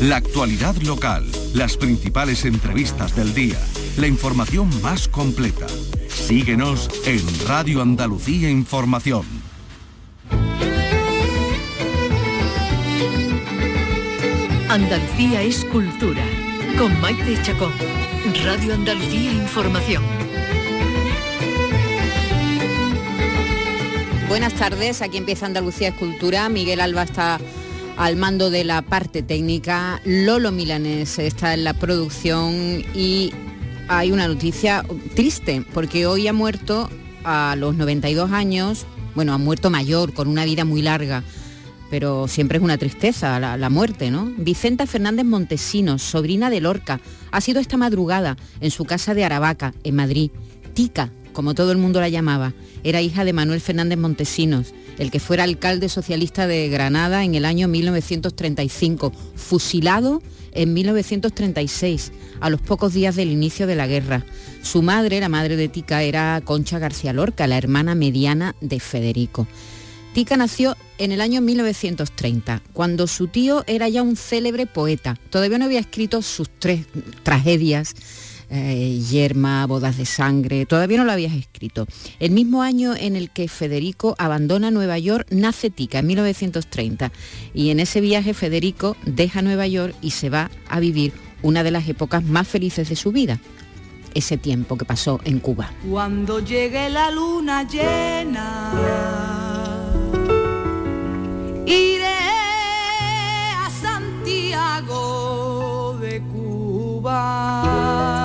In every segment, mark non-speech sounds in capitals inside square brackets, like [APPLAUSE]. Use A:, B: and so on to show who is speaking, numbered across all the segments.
A: La actualidad local, las principales entrevistas del día, la información más completa. Síguenos en Radio Andalucía Información.
B: Andalucía es cultura. Con Maite Chacón. Radio Andalucía Información.
C: Buenas tardes, aquí empieza Andalucía Escultura. Miguel Alba está al mando de la parte técnica. Lolo Milanés está en la producción y hay una noticia triste porque hoy ha muerto a los 92 años, bueno, ha muerto mayor, con una vida muy larga, pero siempre es una tristeza la, la muerte, ¿no? Vicenta Fernández Montesinos, sobrina de Lorca, ha sido esta madrugada en su casa de Aravaca, en Madrid. Tica, como todo el mundo la llamaba, era hija de Manuel Fernández Montesinos, el que fuera alcalde socialista de Granada en el año 1935, fusilado en 1936, a los pocos días del inicio de la guerra. Su madre, la madre de Tica, era Concha García Lorca, la hermana mediana de Federico. Tica nació en el año 1930, cuando su tío era ya un célebre poeta. Todavía no había escrito sus tres tragedias eh, Yerma, Bodas de Sangre, todavía no lo habías escrito. El mismo año en el que Federico abandona Nueva York, nace Tica, en 1930. Y en ese viaje Federico deja Nueva York y se va a vivir una de las épocas más felices de su vida, ese tiempo que pasó en Cuba.
D: Cuando llegue la luna llena, iré a Santiago de Cuba.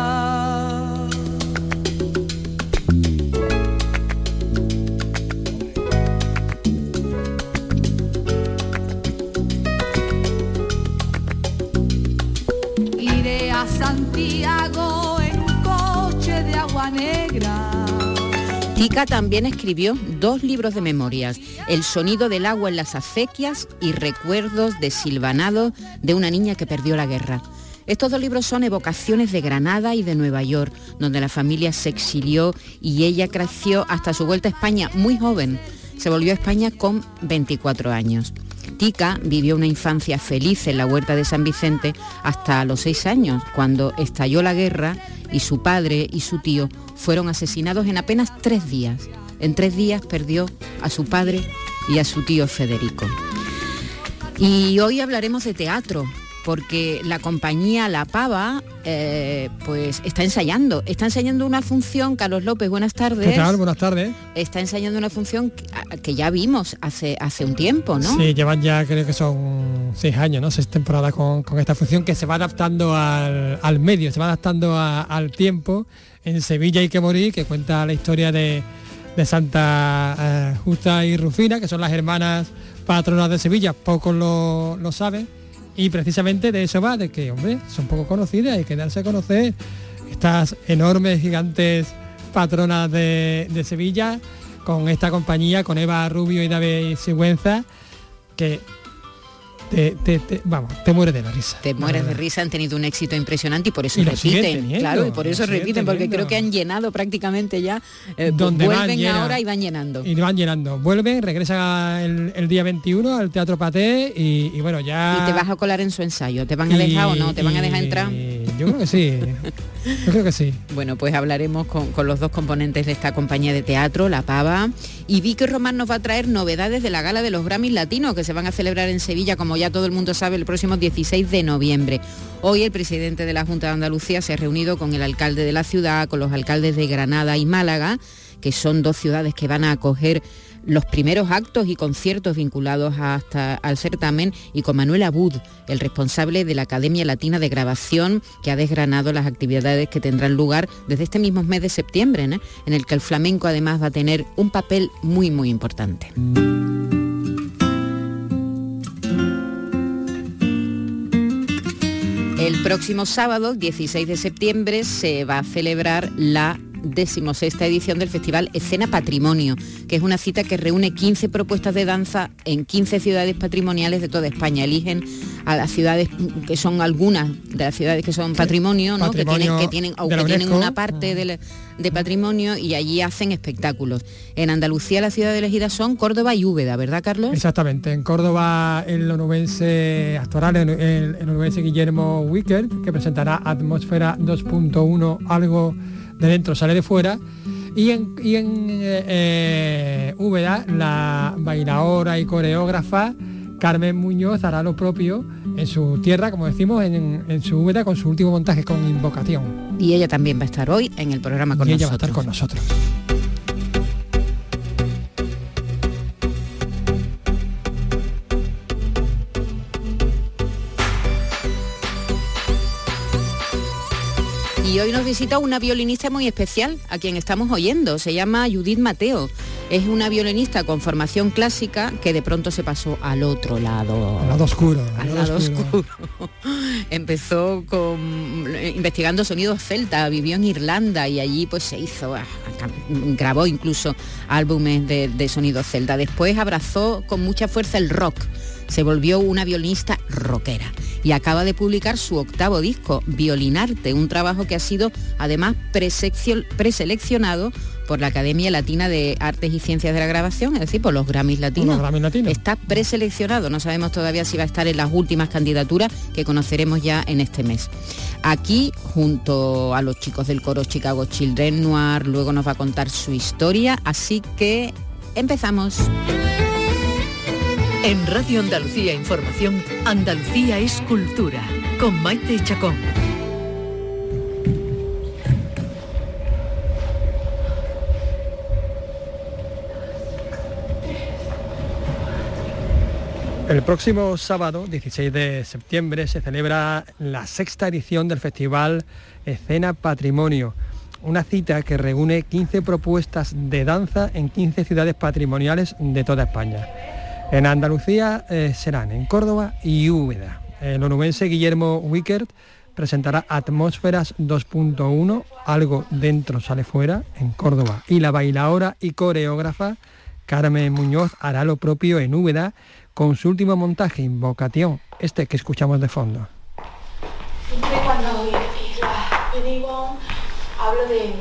C: También escribió dos libros de memorias, El sonido del agua en las acequias y Recuerdos de Silvanado de una niña que perdió la guerra. Estos dos libros son evocaciones de Granada y de Nueva York, donde la familia se exilió y ella creció hasta su vuelta a España muy joven. Se volvió a España con 24 años. Tica vivió una infancia feliz en la huerta de San Vicente hasta los seis años, cuando estalló la guerra y su padre y su tío fueron asesinados en apenas tres días. En tres días perdió a su padre y a su tío Federico. Y hoy hablaremos de teatro, porque la compañía La Pava eh, pues está ensayando. Está ensayando una función, Carlos López, buenas tardes.
E: ¿Qué tal? Buenas tardes.
C: Está ensayando una función que, que ya vimos hace, hace un tiempo, ¿no?
E: Sí, llevan ya creo que son seis años, ¿no? Seis temporadas con, con esta función que se va adaptando al, al medio, se va adaptando a- al tiempo. En Sevilla hay que morir, que cuenta la historia de, de Santa eh, Justa y Rufina, que son las hermanas patronas de Sevilla, pocos lo, lo saben. Y precisamente de eso va, de que, hombre, son poco conocidas, hay que darse a conocer estas enormes, gigantes patronas de, de Sevilla, con esta compañía, con Eva Rubio y David Sigüenza, que te, te- te- vamos, te mueres de la risa.
C: Te mueres de risa, han tenido un éxito impresionante y por eso
E: Y
C: repiten.
E: teniendo,
C: claro, y por eso repiten, porque
E: teniendo.
C: creo que han llenado prácticamente ya. eh,
E: Donde van,
C: vuelven
E: llenan.
C: ahora y van llenando.
E: Y van llenando. Vuelven, regresan el, el día 21 al Teatro Paté y, y bueno, ya...
C: Y te vas a colar en su ensayo. ¿Te van a dejar o no? ¿Te van a dejar entrar?
E: Yo creo que sí. Yo creo que sí.
C: Bueno, pues hablaremos con, con los dos componentes de esta compañía de teatro, La Pava. Y Vicky Román nos va a traer novedades de la gala de los Grammys Latinos, que se van a celebrar en Sevilla, como ya todo el mundo sabe, el próximo 16 de noviembre. Hoy el presidente de la Junta de Andalucía se ha reunido con el alcalde de la ciudad, con los alcaldes de Granada y Málaga, que son dos ciudades que van a acoger los primeros actos y conciertos vinculados hasta al certamen y con Manuel Abud, el responsable de la Academia Latina de Grabación, que ha desgranado las actividades que tendrán lugar desde este mismo mes de septiembre, en el que el flamenco además va a tener un papel muy, muy importante. El próximo sábado, 16 de septiembre, se va a celebrar la decimosexta edición del festival Escena Patrimonio, que es una cita que reúne 15 propuestas de danza en 15 ciudades patrimoniales de toda España. Eligen a las ciudades que son algunas de las ciudades que son patrimonio, ¿no? que tienen, que tienen, o que tienen una parte de, de, patrimonio y allí hacen espectáculos. En Andalucía las ciudades elegidas son Córdoba y Úbeda, ¿verdad Carlos?
E: Exactamente, en Córdoba el onubense actual, el, el onubense Guillermo Wickert, que presentará Atmósfera 2.1, algo de dentro sale de fuera. Y en, y en eh, eh, Úbeda, la bailadora y coreógrafa Carmen Muñoz hará lo propio en su tierra, como decimos, en, su Úbeda con su último montaje con Invocación.
C: Y ella también va a estar hoy en el programa con
E: y
C: nosotros.
E: Ella va a estar con nosotros.
C: Y hoy nos visita una violinista muy especial, a quien estamos oyendo. Se llama Judith Mateo. Es una violinista con formación clásica que de pronto se pasó al otro lado.
E: Al lado oscuro.
C: Al lado, oscuro. [LAUGHS] Empezó con, investigando sonidos celta, vivió en Irlanda y allí pues se hizo, ah, grabó incluso álbumes de, de sonidos celta. Después abrazó con mucha fuerza el rock se volvió una violinista rockera y acaba de publicar su octavo disco, Violinarte, un trabajo que ha sido además preseleccionado por la Academia Latina de Artes y Ciencias de la Grabación, es decir, por los Grammys Latinos. Está preseleccionado, no sabemos todavía si va a estar en las últimas candidaturas que conoceremos ya en este mes. Aquí, junto a los chicos del coro Chicago Children Noir, luego nos va a contar su historia, así que empezamos.
B: En Radio Andalucía Información, Andalucía es cultura, con Maite Chacón.
E: El próximo sábado, 16 de septiembre, se celebra la sexta edición del Festival Escena Patrimonio, una cita que reúne 15 propuestas de danza en 15 ciudades patrimoniales de toda España. En Andalucía eh, serán en Córdoba y Úbeda. El onubense Guillermo Wickert presentará Atmósferas 2.1, algo dentro sale fuera, en Córdoba. Y la bailaora y coreógrafa Carmen Muñoz hará lo propio en Úbeda con su último montaje, Invocación, este que escuchamos de fondo.
F: Siempre cuando digo, hablo de,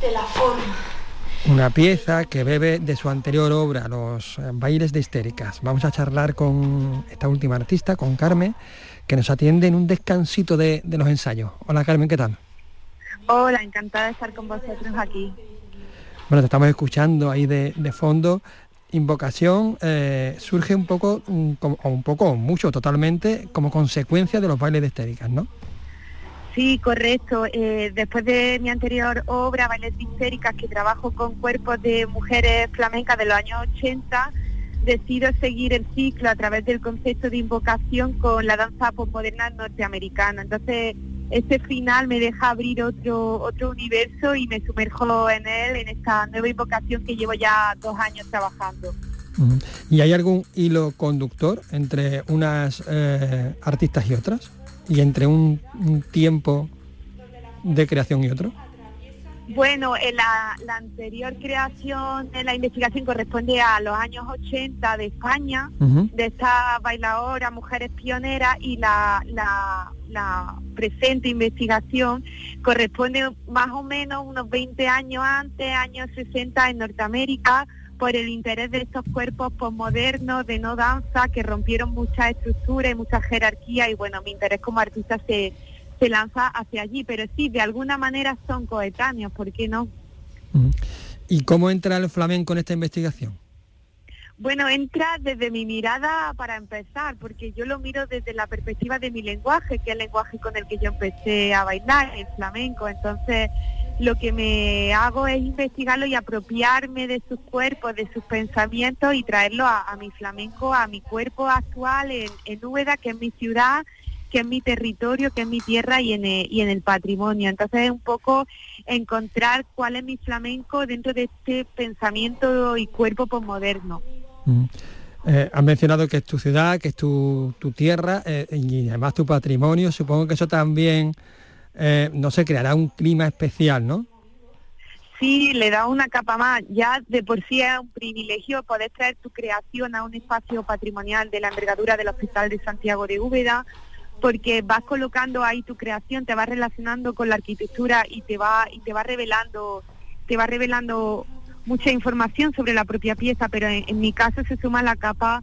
F: de la forma
E: una pieza que bebe de su anterior obra, Los eh, bailes de histéricas. Vamos a charlar con esta última artista, con Carmen, que nos atiende en un descansito de, los ensayos. Hola Carmen, ¿qué tal?
F: Hola, encantada de estar con vosotros aquí.
E: Bueno, te estamos escuchando ahí de, fondo. Invocación eh, surge un poco, un, un poco, mucho, totalmente, como consecuencia de los bailes de histéricas, ¿no?
F: Sí, correcto. Eh, después de mi anterior obra, Bailes Histéricas, que trabajo con cuerpos de mujeres flamencas de los años 80, decido seguir el ciclo a través del concepto de invocación con la danza postmoderna norteamericana. Entonces, este final me deja abrir otro, otro universo y me sumerjo en él, en esta nueva invocación que llevo ya dos años trabajando.
E: ¿Y hay algún hilo conductor entre unas eh, artistas y otras? Y entre un, tiempo de creación y otro?
F: Bueno, la, anterior creación de la investigación corresponde a los años 80 de España, de esta bailadora, mujeres pioneras, y la, la, presente investigación corresponde más o menos unos 20 años antes, años 60 en Norteamérica, por el interés de estos cuerpos posmodernos de no danza que rompieron muchas estructuras y muchas jerarquías y bueno, mi interés como artista se, se lanza hacia allí, pero sí, de alguna manera son coetáneos, ¿por qué no?
E: ¿Y cómo entra el flamenco en esta investigación?
F: Bueno, entra desde mi mirada para empezar, porque yo lo miro desde la perspectiva de mi lenguaje, que es el lenguaje con el que yo empecé a bailar, el flamenco. Entonces, lo que me hago es investigarlo y apropiarme de sus cuerpos, de sus pensamientos y traerlo a, mi flamenco, a mi cuerpo actual en, en Úbeda, que es mi ciudad, que es mi territorio, que es mi tierra y en, el, y en el patrimonio. Entonces es un poco encontrar cuál es mi flamenco dentro de este pensamiento y cuerpo posmoderno.
E: Eh, has mencionado que es tu ciudad, que es tu, tierra eh, y además tu patrimonio. Supongo que eso también, eh, no sé, creará un clima especial, ¿no?
F: Sí, le da una capa más. Ya de por sí es un privilegio poder traer tu creación a un espacio patrimonial de la envergadura del Hospital de Santiago de Úbeda, porque vas colocando ahí tu creación, te vas relacionando con la arquitectura y te va y te va revelando, te va revelando mucha información sobre la propia pieza, pero en, mi caso se suma la capa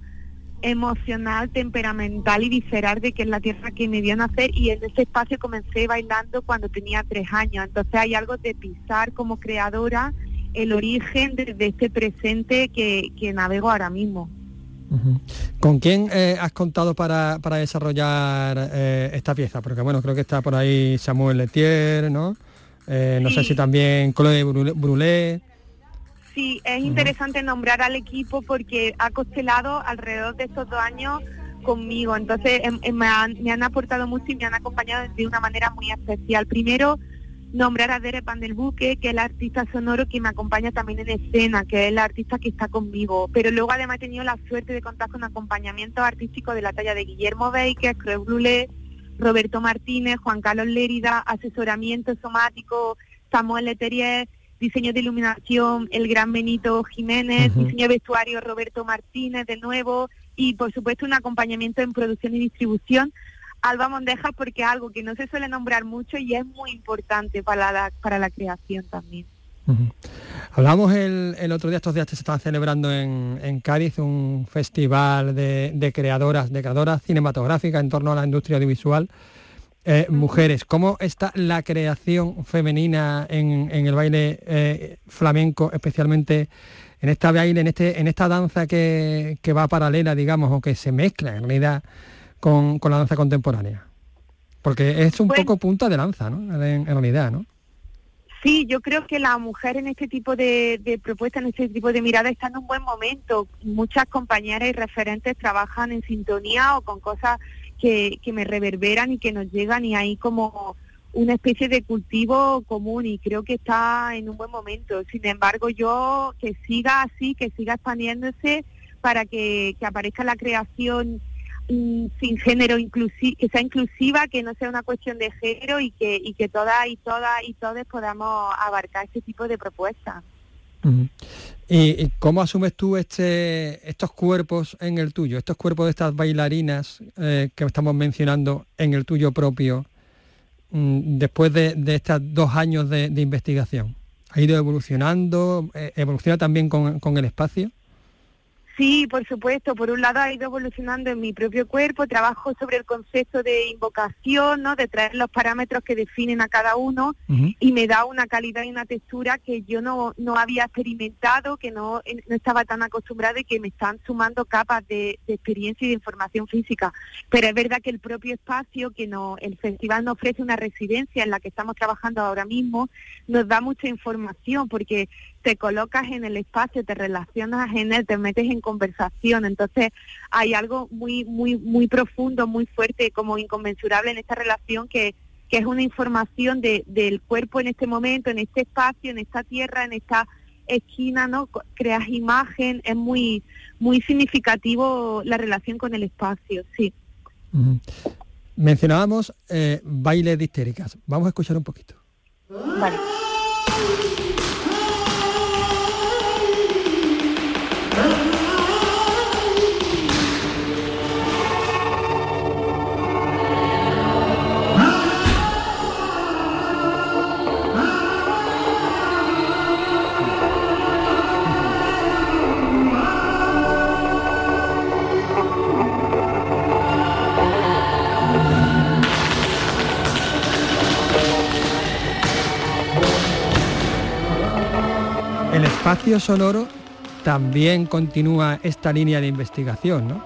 F: emocional, temperamental y visceral de que es la tierra que me vio nacer y en ese espacio comencé bailando cuando tenía tres años. Entonces hay algo de pisar como creadora el origen de, este presente que, navego ahora mismo.
E: ¿Con quién eh, has contado para, desarrollar eh, esta pieza? Porque bueno, creo que está por ahí Samuel Letier, ¿no? Eh, no sé si también Chloe Brulé.
F: Sí, es interesante nombrar al equipo porque ha costelado alrededor de estos dos años conmigo. Entonces em, em, me, han, aportado mucho y me han acompañado de una manera muy especial. Primero, nombrar a Dere Pandelbuque, que es el artista sonoro que me acompaña también en escena, que es el artista que está conmigo. Pero luego además he tenido la suerte de contar con acompañamiento artístico de la talla de Guillermo Baker, Creu Brulé, Roberto Martínez, Juan Carlos Lérida, asesoramiento somático, Samuel Leterier, diseño de iluminación el gran Benito Jiménez, diseño de vestuario Roberto Martínez de nuevo y por supuesto un acompañamiento en producción y distribución Alba Mondeja porque es algo que no se suele nombrar mucho y es muy importante para la, para la creación también.
E: Hablamos el, otro día, estos días se estaban celebrando en, en Cádiz un festival de, de, creadoras, de creadoras cinematográficas en torno a la industria audiovisual eh, mujeres. ¿Cómo está la creación femenina en, el baile eh, flamenco, especialmente en esta baile, en, este, en esta danza que, va paralela, digamos, o que se mezcla en realidad con, la danza contemporánea? Porque es un poco punta de lanza, ¿no? En, realidad, ¿no?
F: Sí, yo creo que la mujer en este tipo de, de propuestas, en este tipo de mirada, está en un buen momento. Muchas compañeras y referentes trabajan en sintonía o con cosas que, me reverberan y que nos llegan y hay como una especie de cultivo común y creo que está en un buen momento. Sin embargo, yo que siga así, que siga expandiéndose para que, aparezca la creación mm, sin género que sea inclusiva, que no sea una cuestión de género y que, y que todas y todas y todos podamos abarcar este tipo de propuestas.
E: ¿Y, cómo asumes tú este, estos cuerpos en el tuyo, estos cuerpos de estas bailarinas eh, que estamos mencionando en el tuyo propio, mm, después de, estos dos años de, investigación? ¿Ha ido evolucionando? Eh, ¿Evoluciona también con el espacio?
F: Sí, por supuesto. Por un lado ha ido evolucionando en mi propio cuerpo, trabajo sobre el concepto de invocación, ¿no? de traer los parámetros que definen a cada uno y me da una calidad y una textura que yo no, no había experimentado, que no, no estaba tan acostumbrada y que me están sumando capas de, experiencia y de información física. Pero es verdad que el propio espacio, que no, el festival nos ofrece una residencia en la que estamos trabajando ahora mismo, nos da mucha información porque te colocas en el espacio, te relacionas en él, te metes en conversación. Entonces hay algo muy, muy, muy profundo, muy fuerte, como inconmensurable en esta relación que, que es una información de, del cuerpo en este momento, en este espacio, en esta tierra, en esta esquina, ¿no? Creas imagen, es muy, muy significativo la relación con el espacio, sí.
E: Mencionábamos eh, baile de histéricas. Vamos a escuchar un poquito.
F: Vale.
E: Espacio sonoro también continúa esta línea de investigación, ¿no?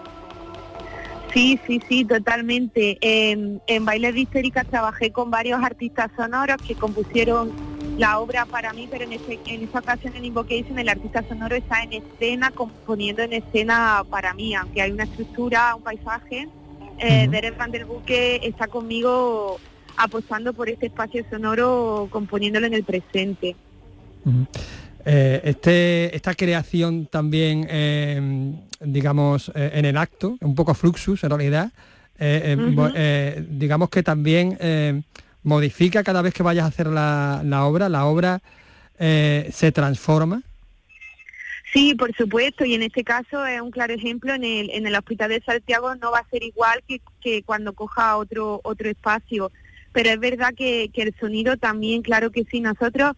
F: Sí, sí, sí, totalmente. En, en Bailes de Histéricas trabajé con varios artistas sonoros que compusieron la obra para mí, pero en, ese, en esa ocasión en Invocation el artista sonoro está en escena, componiendo en escena para mí, aunque hay una estructura, un paisaje. Eh, Derek Van der Buque está conmigo apostando por este espacio sonoro, componiéndolo en el presente.
E: Eh, este, esta creación también, em, digamos, eh, en el acto, un poco fluxus en realidad, eh, em, digamos que también em, modifica cada vez que vayas a hacer la, obra, la obra eh, se transforma.
F: Sí, por supuesto, y en este caso es un claro ejemplo, en el, en el Hospital de Santiago no va a ser igual que, que cuando coja otro, otro espacio, pero es verdad que, que el sonido también, claro que sí, nosotros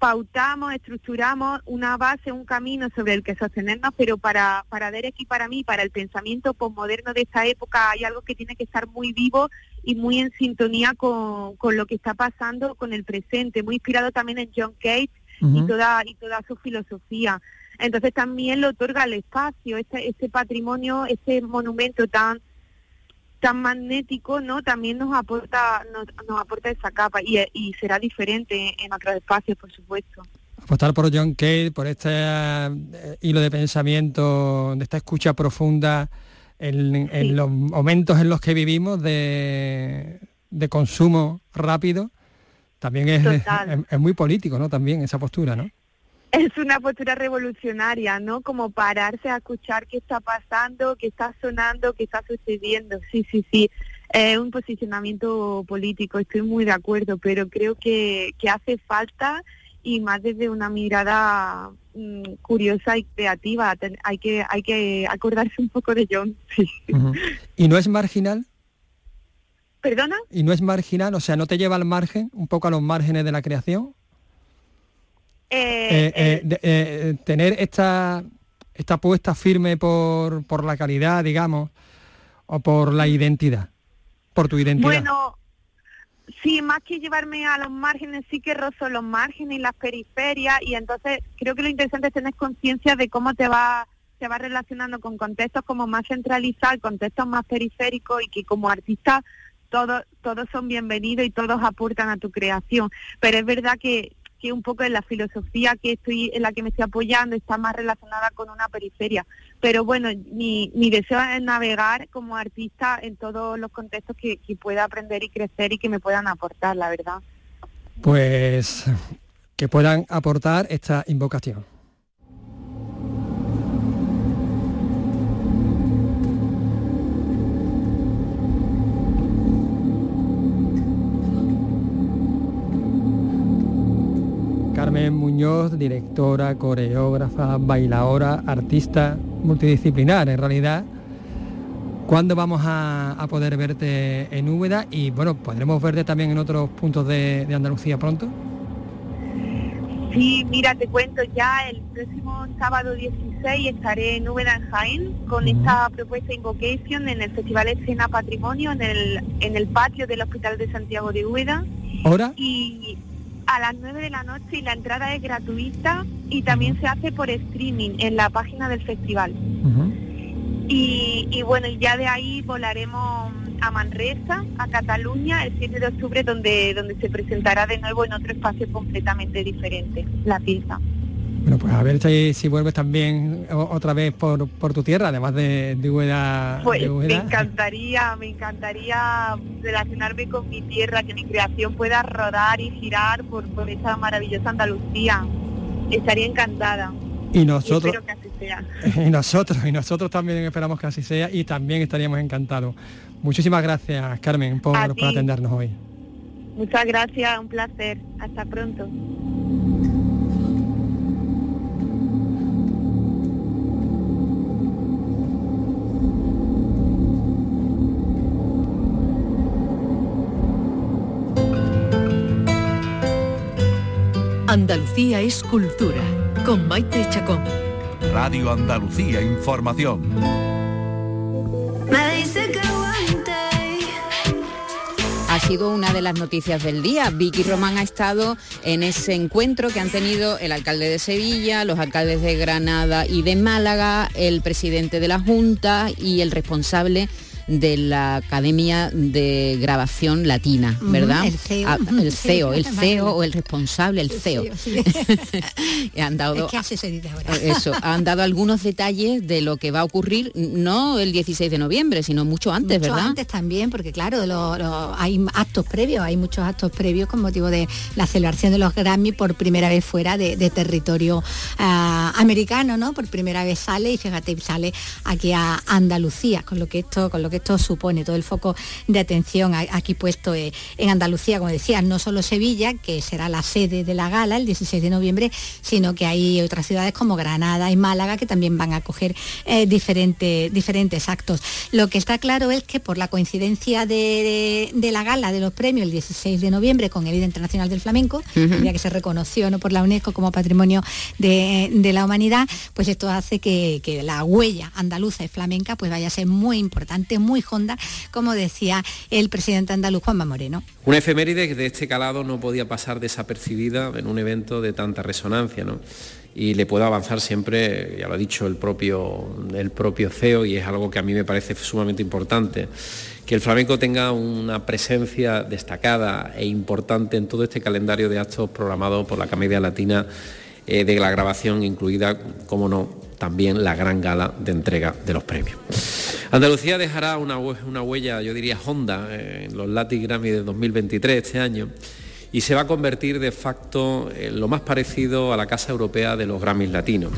F: pautamos, estructuramos una base, un camino sobre el que sostenernos, pero para, para Derek y para mí, para el pensamiento posmoderno de esta época, hay algo que tiene que estar muy vivo y muy en sintonía con, con lo que está pasando con el presente, muy inspirado también en John Cage y toda y toda su filosofía. Entonces también lo otorga el espacio, este, este patrimonio, este monumento tan tan magnético, ¿no? También nos aporta nos, nos aporta esa capa y, y, será diferente en otros espacios, por supuesto.
E: Apostar por John Cage, por este eh, hilo de pensamiento, de esta escucha profunda en, en, los momentos en los que vivimos de, de consumo rápido, también es, es, es, muy político, ¿no? También esa postura, ¿no?
F: Es una postura revolucionaria, ¿no? Como pararse a escuchar qué está pasando, qué está sonando, qué está sucediendo. Sí, sí, sí. Es un posicionamiento político, estoy muy de acuerdo, pero creo que, que hace falta y más desde una mirada mmm, curiosa y creativa. hay que hay que acordarse un poco de John. [LAUGHS] Sí.
E: Uh -huh. ¿Y no es marginal?
F: ¿Perdona?
E: ¿Y no es marginal? O sea, ¿no te lleva al margen, un poco a los márgenes de la creación? Eh, eh, de, eh, tener esta, esta apuesta firme por, por la calidad, digamos, o por la identidad, por tu identidad.
F: Bueno, sí, más que llevarme a los márgenes, sí que rozo los márgenes y las periferias, y entonces creo que lo interesante es tener conciencia de cómo te va se va relacionando con contextos como más centralizados, contextos más periféricos y que como artista todos todos son bienvenidos y todos aportan a tu creación. Pero es verdad que que un poco en la filosofía que estoy en la que me estoy apoyando está más relacionada con una periferia. Pero bueno, mi, mi deseo es navegar como artista en todos los contextos que, que pueda aprender y crecer y que me puedan aportar, la verdad.
E: Pues que puedan aportar esta invocación. Carmen Muñoz, directora, coreógrafa, bailadora, artista multidisciplinar en realidad. ¿Cuándo vamos a, a, poder verte en Úbeda? Y bueno, ¿podremos verte también en otros puntos de, de, Andalucía pronto?
F: Sí, mira, te cuento ya, el próximo sábado 16 estaré en Úbeda, en Jaén, con uh -huh. esta propuesta Invocation en el Festival Escena Patrimonio, en el, en el patio del Hospital de Santiago de Úbeda.
E: ¿Hora?
F: Y a las 9 de la noche y la entrada es gratuita y también se hace por streaming en la página del festival. Uh -huh. y, y, bueno, ya de ahí volaremos a Manresa, a Cataluña, el 7 de octubre, donde, donde se presentará de nuevo en otro espacio completamente diferente, la pieza.
E: Bueno, pues a ver si, si vuelves también otra vez por, por tu tierra, además de, de Úbeda.
F: Pues
E: de
F: me encantaría, me encantaría relacionarme con mi tierra, que mi creación pueda rodar y girar por, por esa maravillosa Andalucía. Estaría encantada.
E: Y nosotros,
F: y espero que así sea. [LAUGHS]
E: y nosotros, y nosotros también esperamos que así sea y también estaríamos encantados. Muchísimas gracias, Carmen, por, por atendernos hoy.
F: Muchas gracias, un placer. Hasta pronto.
B: Andalucía es cultura, con Maite Chacón.
A: Radio Andalucía Información.
C: Ha sido una de las noticias del día. Vicky Román ha estado en ese encuentro que han tenido el alcalde de Sevilla, los alcaldes de Granada y de Málaga, el presidente de la Junta y el responsable de la Academia de Grabación Latina, ¿verdad?
G: El CEO.
C: Ah, [LAUGHS] el CEO, el CEO o el responsable, el CEO.
G: Sí. [LAUGHS]
C: han dado,
G: es que ahora.
C: Eso, han dado algunos detalles de lo que va a ocurrir, no el 16 de noviembre, sino mucho antes,
G: mucho
C: ¿verdad?
G: antes también, porque claro, lo, lo, hay actos previos, hay muchos actos previos con motivo de la celebración de los Grammy por primera vez fuera de, de territorio uh, americano, ¿no? Por primera vez sale y fíjate, sale aquí a Andalucía, con lo que esto, con lo que esto supone, todo el foco de atención aquí puesto eh, en Andalucía, como decía, no solo Sevilla, que será la sede de la gala el 16 de noviembre, sino que hay otras ciudades como Granada y Málaga que también van a acoger eh, diferentes, diferentes actos. Lo que está claro es que por la coincidencia de, la gala de los premios el 16 de noviembre con el Día Internacional del Flamenco, ya que se reconoció ¿no? por la UNESCO como Patrimonio de, la Humanidad, pues esto hace que, que la huella andaluza y flamenca pues vaya a ser muy importante, muy honda, como decía el presidente andaluz Juanma Moreno.
H: Una efeméride de este calado no podía pasar desapercibida en un evento de tanta resonancia, ¿no? y le puedo avanzar siempre, ya lo ha dicho el propio, el propio CEO y es algo que a mí me parece sumamente importante, que el flamenco tenga una presencia destacada e importante en todo este calendario de actos programados por la Comedia Latina eh, de la grabación, incluida, como no, también la gran gala de entrega de los premios. Andalucía dejará una, huella, yo diría, honda eh, en los Latin Grammy de 2023 este año y se va a convertir de facto en lo más parecido a la Casa Europea de los Grammys Latinos.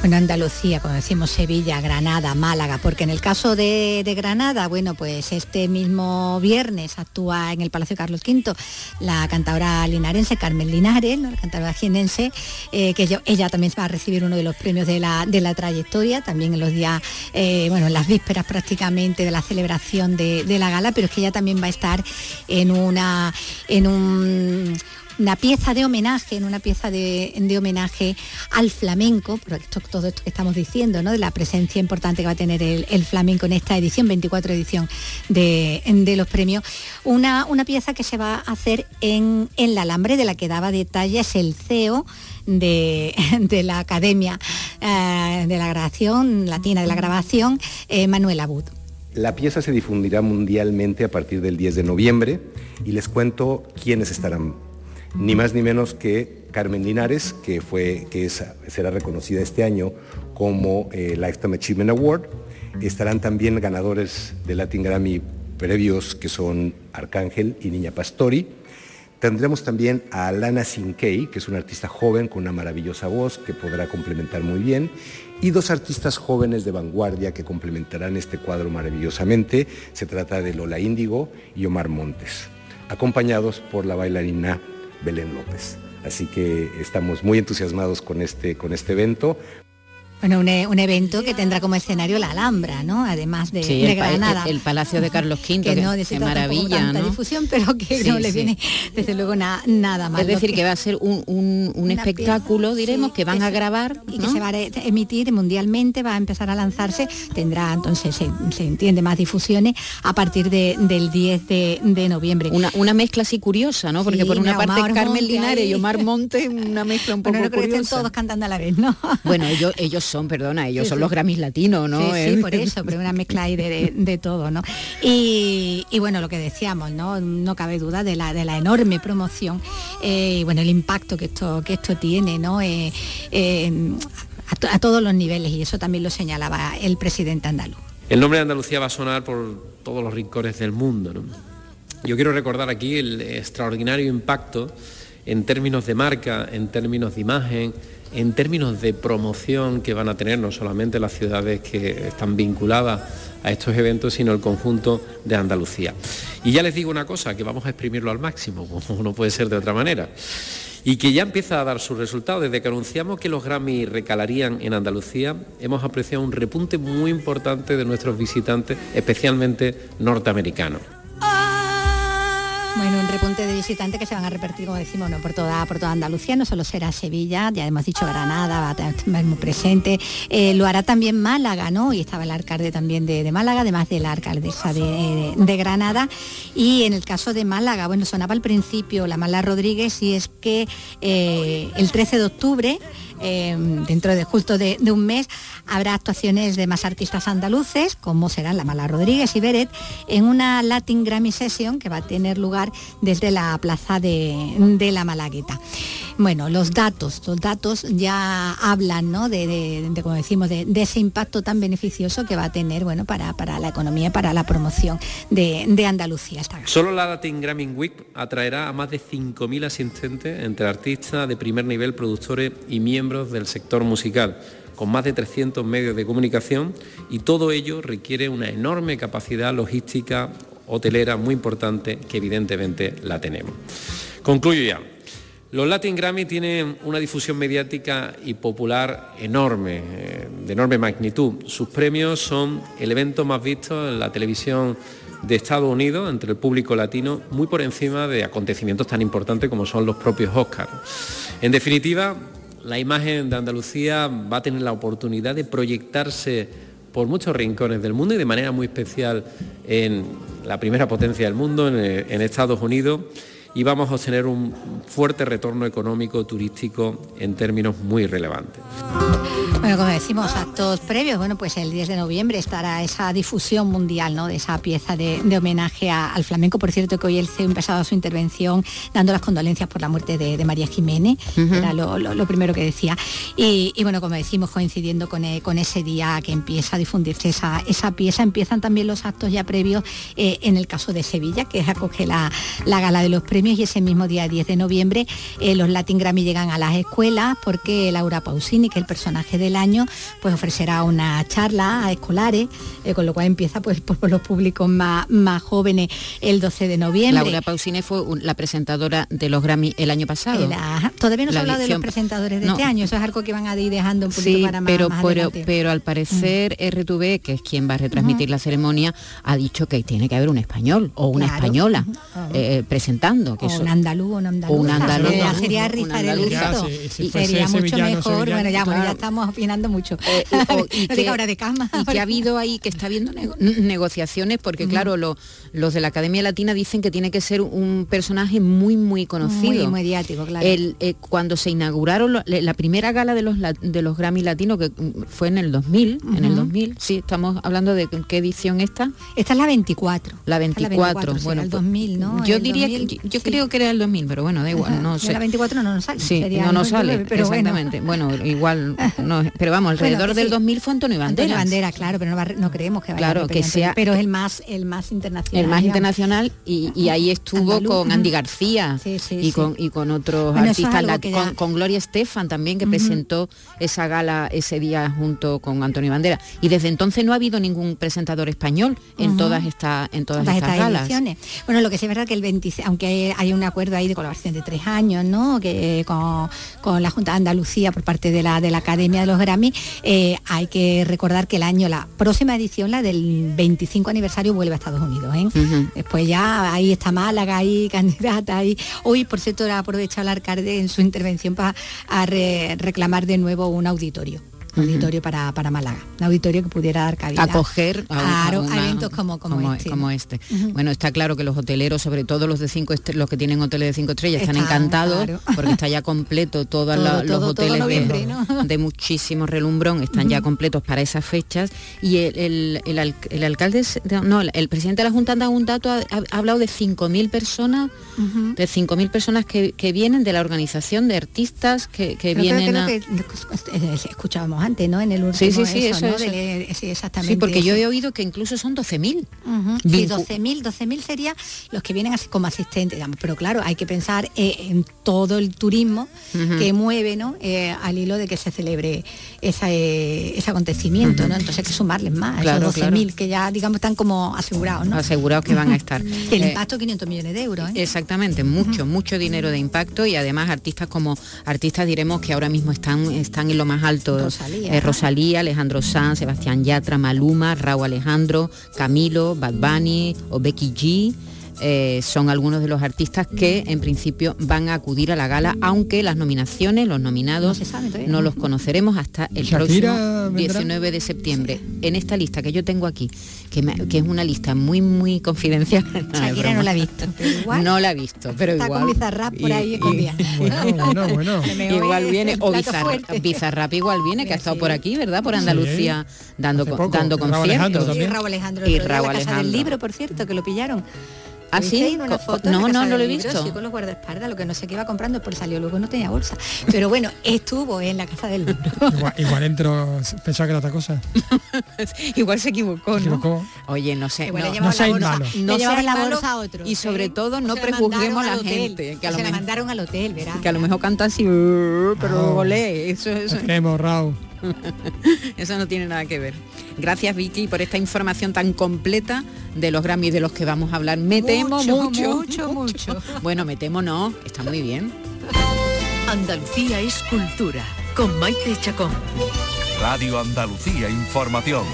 G: Bueno, Andalucía, como decimos Sevilla, Granada, Málaga, porque en el caso de, Granada, bueno, pues este mismo viernes actúa en el Palacio Carlos V la cantadora linarense Carmen Linares, la cantadora jienense, eh, que ella, también va a recibir uno de los premios de la, trayectoria, también en los días, eh, bueno, en las vísperas prácticamente de la celebración de, de la gala, pero es que ella también va a estar en una, en un una pieza de homenaje, en una pieza de, homenaje al flamenco, por todo esto que estamos diciendo, ¿no? de la presencia importante que va a tener el, flamenco en esta edición, 24 edición de, los premios. Una, una, pieza que se va a hacer en, en la alambre, de la que daba detalles el CEO [LAUGHS] de, la Academia eh, de la Grabación Latina de la Grabación, eh, Manuel Abud.
I: La pieza se difundirá mundialmente a partir del 10 de noviembre y les cuento quiénes estarán ni más ni menos que Carmen Linares, que, fue, que será reconocida este año como eh, Lifetime Achievement Award. Estarán también ganadores de Latin Grammy previos, que son Arcángel y Niña Pastori. Tendremos también a Lana Sinkei, que es una artista joven con una maravillosa voz que podrá complementar muy bien, y dos artistas jóvenes de vanguardia que complementarán este cuadro maravillosamente. Se trata de Lola Índigo y Omar Montes, acompañados por la bailarina Belén López. Así que estamos muy entusiasmados con este, con este evento.
G: Bueno, un, un, evento que tendrá como escenario la Alhambra, ¿no? Además de,
C: de
G: Granada.
C: El, Palacio de Carlos V, que, no que maravilla,
G: ¿no? difusión, pero que no le viene desde luego nada más.
C: Es decir, que, va a ser un, un, espectáculo, diremos, que van a grabar
G: y que se va a emitir mundialmente, va a empezar a lanzarse, tendrá entonces se, entiende más difusiones a partir de, del 10 de, noviembre.
C: Una, una, mezcla así curiosa, ¿no? Porque por una parte Carmen Linares y Omar Monte, una mezcla un [LAUGHS] poco bueno, no creo
G: que estén todos cantando a la vez, ¿no?
C: Bueno, ellos [LAUGHS] ellos son, perdona, ellos son los Grammys latinos, ¿no?
G: Sí, sí, por eso, pero una mezcla ahí de, todo, ¿no? Y, bueno, lo que decíamos, ¿no? No cabe duda de la, de la enorme promoción eh, y bueno, el impacto que esto, que esto tiene, ¿no? Eh, eh, a, todos los niveles y eso también lo señalaba el presidente andaluz.
H: El nombre de Andalucía va a sonar por todos los rincones del mundo. ¿no? Yo quiero recordar aquí el extraordinario impacto en términos de marca, en términos de imagen, en términos de promoción que van a tener no solamente las ciudades que están vinculadas a estos eventos, sino el conjunto de Andalucía. Y ya les digo una cosa, que vamos a exprimirlo al máximo, [LAUGHS] como no puede ser de otra manera, y que ya empieza a dar sus resultados. Desde que anunciamos que los Grammy recalarían en Andalucía, hemos apreciado un repunte muy importante de nuestros visitantes, especialmente norteamericanos.
G: Repunte de visitantes que se van a repartir, como decimos, por, toda, por toda Andalucía, no solo será Sevilla, ya hemos dicho Granada, va a estar muy presente, eh, lo hará también Málaga, ¿no? Y estaba el alcalde también de, Málaga, además de la alcaldesa de, Granada. Y en el caso de Málaga, bueno, sonaba al principio la Mala Rodríguez y es que eh, el 13 de octubre Em, dentro de justo de, un mes habrá actuaciones de más artistas andaluces, como serán La Mala Rodríguez y Beret, en una Latin Grammy Session que va a tener lugar desde la plaza de, la Malagueta. Bueno, los datos, los datos ya hablan, ¿no? De, como decimos, de, ese impacto tan beneficioso que va a tener, bueno, para, para la economía, para la promoción de, Andalucía.
H: Solo la Latin Grammy Week atraerá a más de 5.000 asistentes entre artistas de primer nivel, productores y miembros del sector musical con más de 300 medios de comunicación y todo ello requiere una enorme capacidad logística hotelera muy importante que evidentemente la tenemos. Concluyo ya. Los Latin Grammy tienen una difusión mediática y popular enorme, eh, de enorme magnitud. Sus premios son el evento más visto en la televisión de Estados Unidos entre el público latino, muy por encima de acontecimientos tan importantes como son los propios Oscars. En definitiva, la imagen de Andalucía va a tener la oportunidad de proyectarse por muchos rincones del mundo y de manera muy especial en la primera potencia del mundo, en, Estados Unidos y vamos a obtener un fuerte retorno económico turístico en términos muy relevantes.
G: Bueno, como decimos, actos previos, bueno, pues el 10 de noviembre estará esa difusión mundial, ¿no? De esa pieza de, homenaje al flamenco. Por cierto, que hoy el CEO empezado su intervención dando las condolencias por la muerte de, María Jiménez, era lo, primero que decía. Y, bueno, como decimos, coincidiendo eh, con, ese día que empieza a difundirse esa, esa pieza, empiezan también los actos ya previos eh, en el caso de Sevilla, que acoge la, la gala de los premios y ese mismo día 10 de noviembre eh, los Latin Grammy llegan a las escuelas porque Laura Pausini, que es el personaje de año, pues ofrecerá una charla a escolares, eh, con lo cual empieza pues por, los públicos más, más jóvenes el 12 de noviembre.
C: Laura Pausini fue la presentadora de los Grammy el año pasado.
G: todavía no se habla de los presentadores de este año, eso es algo que van a ir dejando un poquito para más,
C: pero, pero, pero al parecer mm. RTV, que es quien va a retransmitir la ceremonia, ha dicho que tiene que haber un español o una española eh, presentando.
G: Que o un andaluz o un andaluz. Un andaluz. Sería, rizar el sería mucho mejor. Bueno, ya, bueno, ya estamos opinando mucho. Eh, [LAUGHS]
C: y, que, de cama. y que ha habido ahí, que está habiendo negociaciones, porque claro, los de la Academia Latina dicen que tiene que ser un personaje muy, muy conocido.
G: Muy mediático, claro.
C: El, eh, cuando se inauguraron la primera gala de los, de los Grammy Latinos, que fue en el 2000, en el 2000, sí, estamos hablando de qué edición está.
G: Esta es la 24.
C: La 24, bueno.
G: el 2000, ¿no?
C: Yo diría que, yo, creo que era el 2000, pero bueno, da igual, no sé.
G: La 24 no nos sale.
C: Sí, no nos sale, pero exactamente. Bueno. igual, [LAUGHS] no, pero vamos, alrededor del 2000 fue Antonio Banderas.
G: Antonio Bandera, claro, pero no, creemos que vaya
C: claro, que sea
G: pero es el más el más internacional.
C: El más internacional y, ahí estuvo con Andy García y con y con otros artistas con, Gloria Estefan también que presentó esa gala ese día junto con Antonio Bandera y desde entonces no ha habido ningún presentador español en todas estas en todas, estas, galas.
G: Bueno, lo que sí es verdad que el 26, aunque hay un acuerdo ahí de colaboración de tres años, ¿no? Que con, con la Junta de Andalucía por parte de la de la Academia de los Grammy eh, hay que recordar que el año, la próxima edición, la del 25 aniversario, vuelve a Estados Unidos. ¿eh? Después ya ahí está Málaga, ahí [LAUGHS] candidata, ahí. Hoy, por cierto, ha aprovechado el alcalde en su intervención para reclamar de nuevo un auditorio auditorio para, para, Málaga, un auditorio que pudiera dar cabida.
C: Acoger
G: a, eventos como, como,
C: este. este. Bueno, está claro que los hoteleros, sobre todo los de cinco los que tienen hoteles de cinco estrellas, están encantados [LAUGHS] porque está ya completo todos los hoteles [LAUGHS] de, muchísimo relumbrón, están ya completos para esas fechas. Y el, el, alcalde, no, el presidente de la Junta ha dado un dato, ha, hablado de 5.000 personas, de 5.000 personas que, vienen de la organización de artistas que, vienen a...
G: escuchábamos ¿no? En el último
C: sí, sí, sí, eso, sí,
G: exactamente.
C: Sí, porque yo he oído que incluso son 12.000.
G: Sí, 12.000, 12.000 sería los que vienen así como asistentes, digamos. Pero claro, hay que pensar eh, en todo el turismo que mueve, ¿no? Eh, al hilo de que se celebre eh, ese acontecimiento, ¿no? Entonces hay que sumarles más, claro, esos 12.000 que ya, digamos, están como asegurados, ¿no?
C: Asegurados que van a estar. [LAUGHS]
G: el impacto 500 millones de euros.
C: Exactamente, mucho, mucho dinero de impacto y además artistas como artistas diremos que ahora mismo están, están en lo más alto eh, Rosalía, Alejandro Sanz, Sebastián Yatra, Maluma, Raúl Alejandro, Camilo, Bad Bunny o G. Eh, son algunos de los artistas que en principio van a acudir a la gala, aunque las nominaciones, los nominados, no, los conoceremos hasta el próximo 19 de septiembre. En esta lista que yo tengo aquí, que, es una lista muy, muy confidencial. [LAUGHS]
G: Shakira no la ha visto.
C: no la ha visto, pero
G: está
C: igual.
G: Con Bizarrap por ahí [LAUGHS]
C: igual viene, o Bizarrap, igual viene, que ha estado por aquí, ¿verdad? Por Andalucía dando, dando conciertos.
G: Y Raúl Alejandro. Y Raúl Alejandro. del libro, por cierto, que lo pillaron.
C: ¿Ah, sí? no, no, no lo he visto.
G: Sí, con los guardaespaldas, lo que no sé qué iba comprando, por salió luego no tenía bolsa. Pero bueno, [LAUGHS] estuvo en la casa del libro. [LAUGHS]
E: igual, entró, pensaba que era otra cosa. [LAUGHS]
C: igual se equivocó, ¿no? Oye, no sé,
E: no, no seáis malo.
G: No la bolsa a otro.
C: Y sobre todo no prejuzguemos a la gente.
G: Que a lo se la mandaron al hotel, ¿verdad?
C: Que a lo mejor canta así, pero olé, eso, eso.
E: Raúl. [LAUGHS]
C: Eso no tiene nada que ver. Gracias Vicky por esta información tan completa de los Grammys de los que vamos a hablar. Me temo mucho.
G: Mucho, mucho.
C: Bueno, me temo no, está muy bien.
B: Andalucía es cultura, con Maite Chacón.
A: Radio Andalucía Información.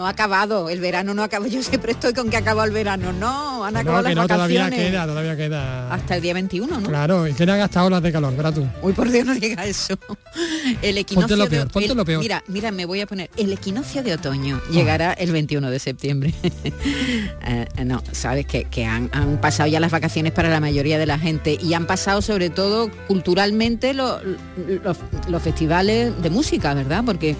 C: No ha acabado, el verano no ha acabado. [LAUGHS] Yo siempre estoy con que ha acabado el verano. No, han acabado
E: que
C: las
E: no, todavía
C: vacaciones.
E: queda, todavía queda.
C: Hasta el día 21, ¿no?
E: Claro, y tienen hasta olas de calor, verás tú.
C: Uy, por Dios, no diga eso. [LAUGHS] El equinoccio
E: lo
C: de
E: peor,
C: ot-
E: ponte lo peor.
C: Mira, mira, me voy a poner. El equinoccio de otoño llegará el 21 de septiembre. [LAUGHS] Eh, no, sabes que, que han, han pasado ya las vacaciones para la mayoría de la gente y han pasado sobre todo culturalmente lo- los, los festivales de música, ¿verdad? Porque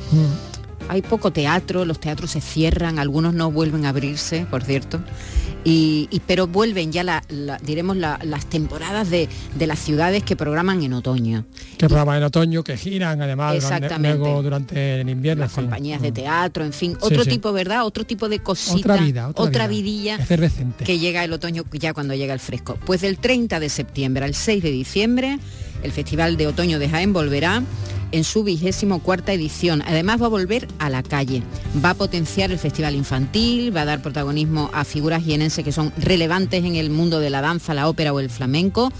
C: hay poco teatro, los teatros se cierran, algunos no vuelven a abrirse, por cierto. Y, y- pero vuelven ya la, la- diremos la- las temporadas de, de las ciudades que programan en otoño.
E: Que programas en otoño que giran además
C: Exactamente.
E: luego durante el invierno.
C: las
E: en fin.
C: compañías de teatro, en fin,
E: Sí,
C: otro
E: sí.
C: tipo, ¿verdad? Otro tipo de cosita,
E: Otra vida, otra, vida.
C: vidilla que llega el otoño ya cuando llega el fresco. Pues del 30 de septiembre al 6 de diciembre, el Festival de Otoño de Jaén volverá en su vigésimo cuarta edición. Además va a volver a la calle. Va a potenciar el festival infantil, va a dar protagonismo a figuras jienenses que son relevantes en el mundo de la danza, la ópera o el flamenco.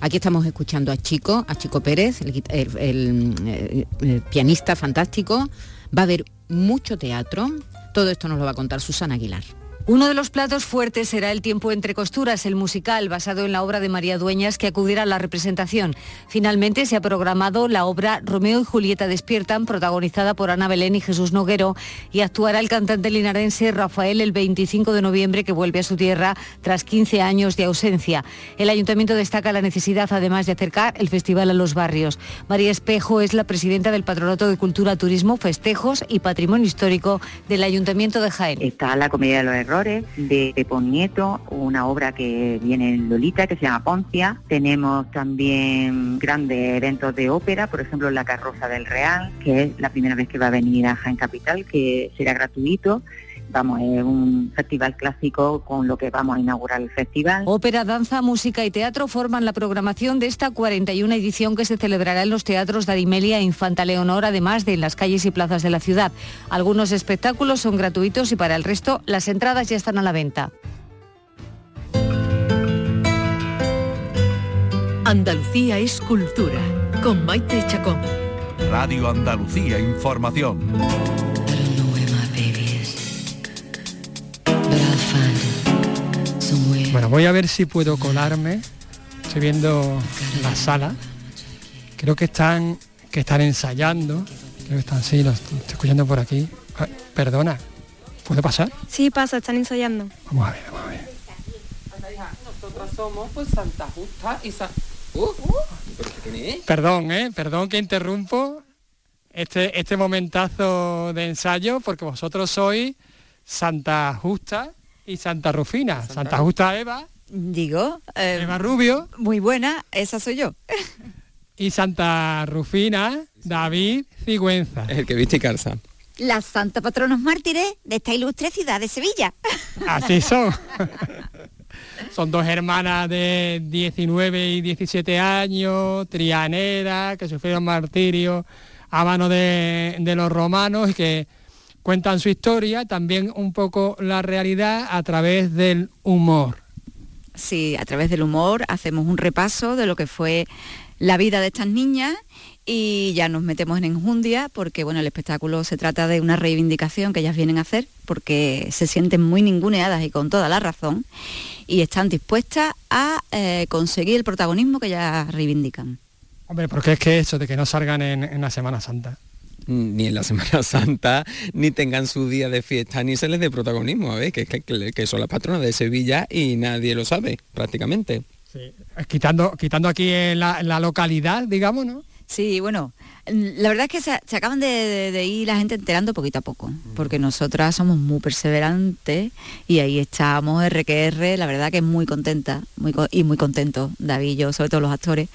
C: Aquí estamos escuchando a Chico, a Chico Pérez, el, el- el, eh, eh, pianista fantástico. Va a haber mucho teatro. Todo esto nos lo va a contar Susana Aguilar.
J: Uno de los platos fuertes será El tiempo entre costuras, el musical basado en la obra de María Dueñas que acudirá a la representación. Finalmente se ha programado la obra Romeo y Julieta despiertan, protagonizada por Ana Belén y Jesús Noguero, y actuará el cantante linarense Rafael el 25 de noviembre que vuelve a su tierra tras 15 años de ausencia. El ayuntamiento destaca la necesidad además de acercar el festival a los barrios. María Espejo es la presidenta del Patronato de Cultura, Turismo, Festejos y Patrimonio Histórico del Ayuntamiento de Jaén.
K: Está La Comedia de los Errores de Pepón Nieto, una obra que viene en Lolita que se llama Poncia. Tenemos también grandes eventos de ópera, por ejemplo La Carroza del Real, que es la primera vez que va a venir a Jaén Capital, que será gratuito. Vamos, es un festival clásico con lo que vamos a inaugurar el festival.
J: Ópera, danza, música y teatro forman la programación de esta 41 edición que se celebrará en los teatros de Arimelia e Infanta Leonor, además de en las calles y plazas de la ciudad. Algunos espectáculos son gratuitos y para el resto las entradas ya están a la venta.
B: Andalucía es cultura, con Maite Chacón.
A: Radio Andalucía Información.
E: Bueno, voy a ver si puedo colarme. Estoy viendo la sala. Creo que están que están ensayando. Creo que están, sí, los estoy escuchando por aquí. Ah, perdona, ¿puedo pasar?
L: Sí, pasa, están ensayando.
E: Vamos a ver, vamos a ver.
M: Nosotros somos pues Santa Justa y San... Uh, ¿Pero qué tiene?
E: Perdón, ¿eh? Perdón que interrumpo este, este momentazo de ensayo porque vosotros sois Santa Justa y Santa Rufina. Santa, Justa Eva.
N: Digo, eh,
E: Eva Rubio.
N: Muy buena, esa soy yo.
E: Y Santa Rufina, David Cigüenza.
M: Es el que viste y calza.
O: Las Santa Patronos Mártires de esta ilustre ciudad de Sevilla.
E: Así [LAUGHS] son. son dos hermanas de 19 y 17 años, trianeras, que sufrieron martirio a mano de, de los romanos y que cuentan su historia, también un poco la realidad a través del humor.
N: Sí, a través del humor hacemos un repaso de lo que fue la vida de estas niñas y ya nos metemos en enjundia porque bueno, el espectáculo se trata de una reivindicación que ellas vienen a hacer porque se sienten muy ninguneadas y con toda la razón y están dispuestas a eh, conseguir el protagonismo que ellas reivindican.
E: Hombre, porque es que eso de que no salgan en, en la Semana Santa.
M: Ni en la Semana Santa, ni tengan su día de fiesta, ni se les dé protagonismo, a ver, que, que, que son las patronas de Sevilla y nadie lo sabe, prácticamente.
E: Sí. Quitando, quitando aquí en la, en la localidad, digamos, ¿no?
N: Sí, bueno, La verdad es que se, acaban de, ir la gente enterando poquito a poco, porque nosotras somos muy perseverantes y ahí estamos, RQR, la verdad que es muy contenta muy, y muy contento, David y yo, sobre todo los actores,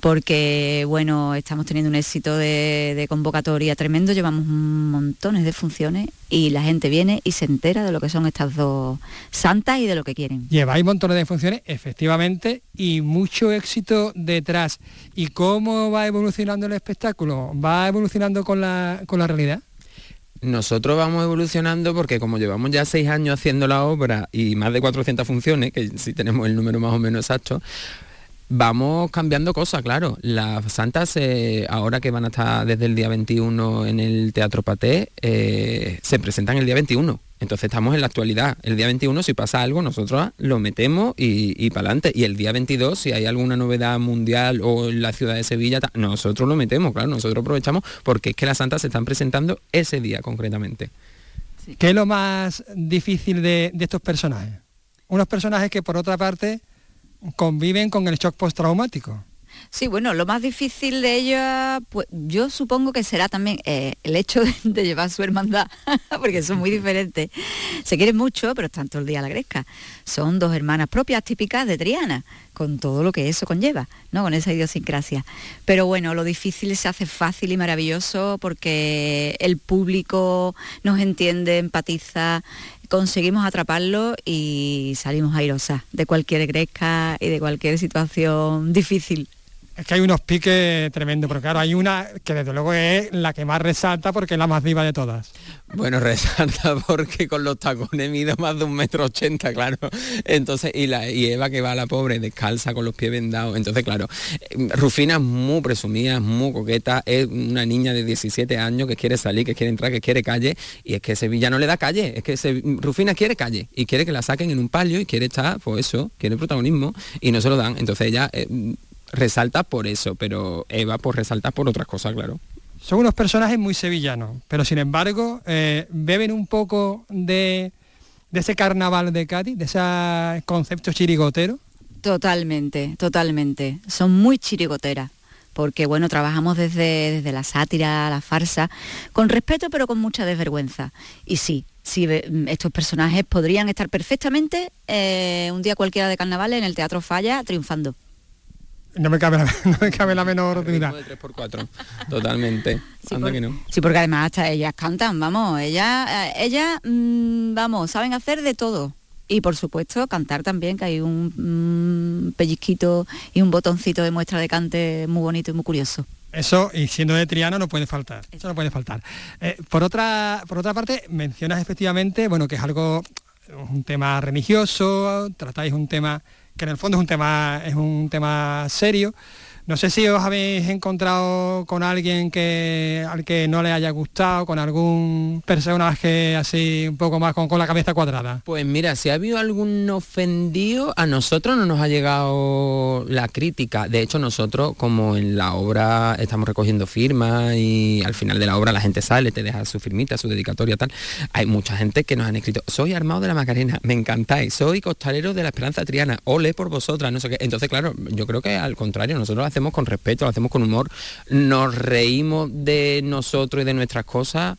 N: porque bueno, estamos teniendo un éxito de, convocatoria tremendo, llevamos montones de funciones y la gente viene y se entera de lo que son estas dos santas y de lo que quieren.
E: Lleváis montones de funciones, efectivamente, y mucho éxito detrás. ¿Y cómo va evolucionando el espectáculo? ¿Va evolucionando con la, con la realidad?
M: Nosotros vamos evolucionando porque como llevamos ya seis años haciendo la obra y más de 400 funciones, que si tenemos el número más o menos exacto, Vamos cambiando cosas, claro. Las santas, ahora que van a estar desde el día 21 en el Teatro Paté, eh, se presentan el día 21. Entonces estamos en la actualidad. El día 21, si pasa algo, nosotros lo metemos y, para adelante. Y el día 22, si hay alguna novedad mundial o en la ciudad de Sevilla, nosotros lo metemos, claro. Nosotros aprovechamos porque es que las santas se están presentando ese día concretamente.
E: ¿Qué es lo más difícil de estos personajes? Unos personajes que por otra parte conviven con el shock postraumático.
N: Sí, bueno, lo más difícil de ella, pues yo supongo que será también eh, el hecho de, llevar su hermandad, [LAUGHS] porque son muy diferentes. Se quieren mucho, pero están todo el día la gresca. Son dos hermanas propias típicas de Triana, con todo lo que eso conlleva, ¿no? Con esa idiosincrasia. Pero bueno, lo difícil se hace fácil y maravilloso porque el público nos entiende, empatiza, conseguimos atraparlo y salimos airosas de cualquier gresca y de cualquier situación difícil.
E: Es que hay unos piques tremendos, pero claro, hay una que desde luego es la que más resalta porque es la más viva de todas.
M: Bueno, [LAUGHS] resalta porque con los tacones mide más de un metro ochenta, claro. Entonces, y, la, y Eva que va a la pobre descalza con los pies vendados. Entonces, claro, Rufina es muy presumida, muy coqueta, es una niña de 17 años que quiere salir, que quiere entrar, que quiere calle, y es que Sevilla no le da calle, es que Rufina quiere calle y quiere que la saquen en un palio y quiere estar, pues eso, quiere protagonismo y no se lo dan. Entonces ella... Eh, resalta por eso, pero Eva pues resalta por otras cosas, claro.
E: Son unos personajes muy sevillanos, pero sin embargo eh, beben un poco de, ese carnaval de Cádiz, de ese concepto chirigotero.
N: Totalmente, totalmente. Son muy chirigoteras porque bueno, trabajamos desde, desde, la sátira, la farsa, con respeto pero con mucha desvergüenza. Y sí, sí, estos personajes podrían estar perfectamente eh, un día cualquiera de carnaval en el Teatro Falla triunfando.
E: No me cabe la, [LAUGHS] no me cabe la menor duda.
M: De 3x4, totalmente.
N: Sí, porque además hasta ellas cantan, vamos, ellas, eh, ellas mm, vamos, saben hacer de todo. Y por supuesto cantar también, que hay un pellizquito y un botoncito de muestra de cante muy bonito y muy curioso.
E: Eso, y siendo de Triana, no puede faltar. Eso no puede faltar. Eh, por, otra, por otra parte, mencionas efectivamente, bueno, que es algo, un tema religioso, tratáis un tema que en el fondo es un tema, es un tema serio. No sé si os habéis encontrado con alguien que al que no le haya gustado, con algún personaje así un poco más con, la cabeza cuadrada.
M: Pues mira, si ha habido algún ofendido, a nosotros no nos ha llegado la crítica. De hecho, nosotros como en la obra estamos recogiendo firmas y al final de la obra la gente sale, te deja su firmita, su dedicatoria, tal. Hay mucha gente que nos han escrito, soy armado de la Macarena, me encantáis, soy costalero de la Esperanza Triana, ole por vosotras, no sé qué. Entonces, claro, yo creo que al contrario, nosotros hacemos hacemos con respeto, lo hacemos con humor, nos reímos de nosotros y de nuestras cosas.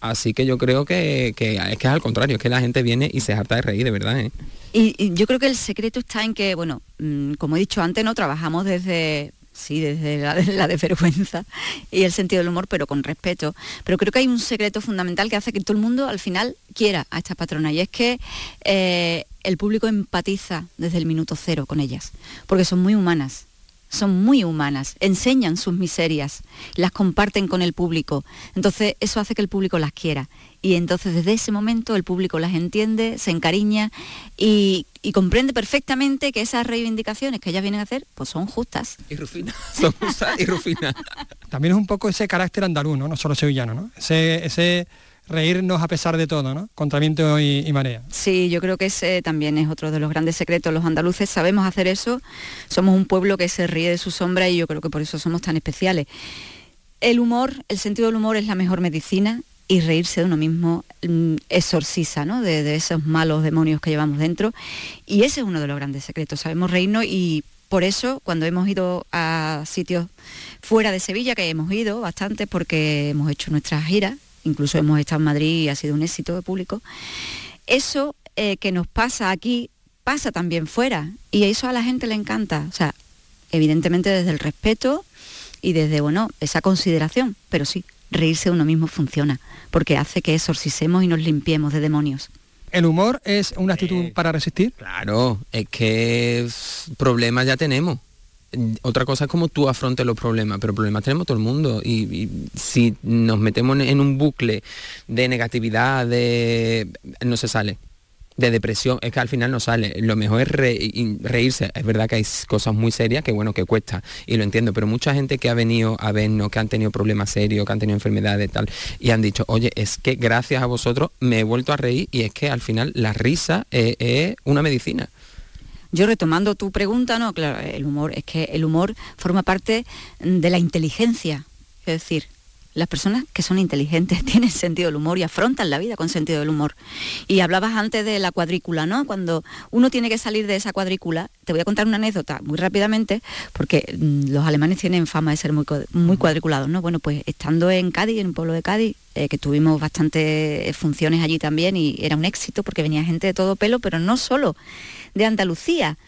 M: Así que yo creo que, es que es al contrario, es que la gente viene y se harta de reír, de verdad. ¿eh?
N: Y, yo creo que el secreto está en que, bueno, mm, como he dicho antes, no trabajamos desde sí, desde la, [LAUGHS] la vergüenza y el sentido del humor, pero con respeto. Pero creo que hay un secreto fundamental que hace que todo el mundo al final quiera a estas patronas y es que eh, el público empatiza desde el minuto cero con ellas, porque son muy humanas son muy humanas, enseñan sus miserias, las comparten con el público. Entonces eso hace que el público las quiera. Y entonces desde ese momento el público las entiende, se encariña y, comprende perfectamente que esas reivindicaciones que ellas vienen a hacer pues son justas.
M: Y Rufina, [LAUGHS] son justas y Rufina.
E: También es un poco ese carácter andaluz, ¿no? No solo sevillano, ¿no? Ese, ese reírnos a pesar de todo, ¿no? Contra viento y, marea.
N: Sí, yo creo que ese también es otro de los grandes secretos. Los andaluces sabemos hacer eso, somos un pueblo que se ríe de su sombra y yo creo que por eso somos tan especiales. El humor, el sentido del humor es la mejor medicina y reírse de uno mismo mm, exorciza ¿no? de, de, esos malos demonios que llevamos dentro. Y ese es uno de los grandes secretos. Sabemos reírnos y Por eso, cuando hemos ido a sitios fuera de Sevilla, que hemos ido bastante porque hemos hecho nuestras giras, incluso hemos estado en Madrid y ha sido un éxito de público, eso eh, que nos pasa aquí pasa también fuera y eso a la gente le encanta. O sea, evidentemente desde el respeto y desde, bueno, esa consideración, pero sí, reírse de uno mismo funciona, porque hace que exorcicemos y nos limpiemos de demonios.
E: ¿El humor es una actitud para resistir?
M: Claro, es que problemas ya tenemos. Otra cosa es como tú afrontes los problemas, pero problemas tenemos todo el mundo. Y, si nos metemos en un bucle de negatividad, de no se sale de depresión, es que al final no sale. Lo mejor es reírse. Es verdad que hay cosas muy serias que bueno, que cuesta, y lo entiendo, pero mucha gente que ha venido a vernos, que han tenido problemas serios, que han tenido enfermedades tal, y han dicho, oye, es que gracias a vosotros me he vuelto a reír y es que al final la risa es, una medicina.
N: Yo retomando tu pregunta, no, claro, el humor, es que el humor forma parte de la inteligencia. Es decir, las personas que son inteligentes [LAUGHS] tienen sentido del humor y afrontan la vida con sentido del humor. Y hablabas antes de la cuadrícula, ¿no? Cuando uno tiene que salir de esa cuadrícula, te voy a contar una anécdota muy rápidamente, porque mm, los alemanes tienen fama de ser muy, muy cuadriculados, ¿no? Bueno, pues estando en Cádiz, en un pueblo de Cádiz, eh, que tuvimos bastantes funciones allí también y era un éxito porque venía gente de todo pelo, pero no solo de Andalucía,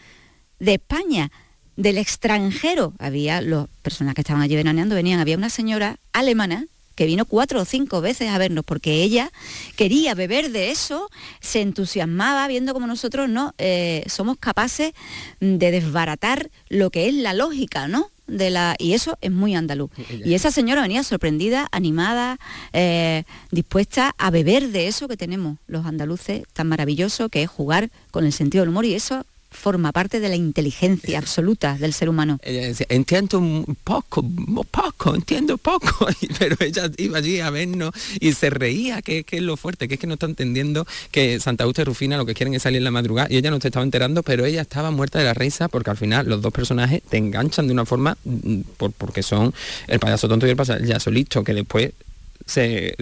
N: de España, del extranjero. Había las personas que estaban allí veraneando, venían, había una señora alemana que vino cuatro o cinco veces a vernos porque ella quería beber de eso, se entusiasmaba viendo como nosotros no eh, somos capaces de desbaratar lo que es la lógica, ¿no? De la, y eso es muy andaluz. Y esa señora venía sorprendida, animada, eh, dispuesta a beber de eso que tenemos los andaluces tan maravilloso, que es jugar con el sentido del humor y eso forma parte de la inteligencia absoluta del ser humano.
M: Ella decía, entiendo poco, poco, entiendo poco, [LAUGHS] pero ella iba allí a vernos y se reía, que, es lo fuerte, que es que no está entendiendo que Santa Justa y Rufina lo que quieren es salir en la madrugada y ella no se estaba enterando, pero ella estaba muerta de la risa porque al final los dos personajes te enganchan de una forma mm, porque son el payaso tonto y el payaso listo, que después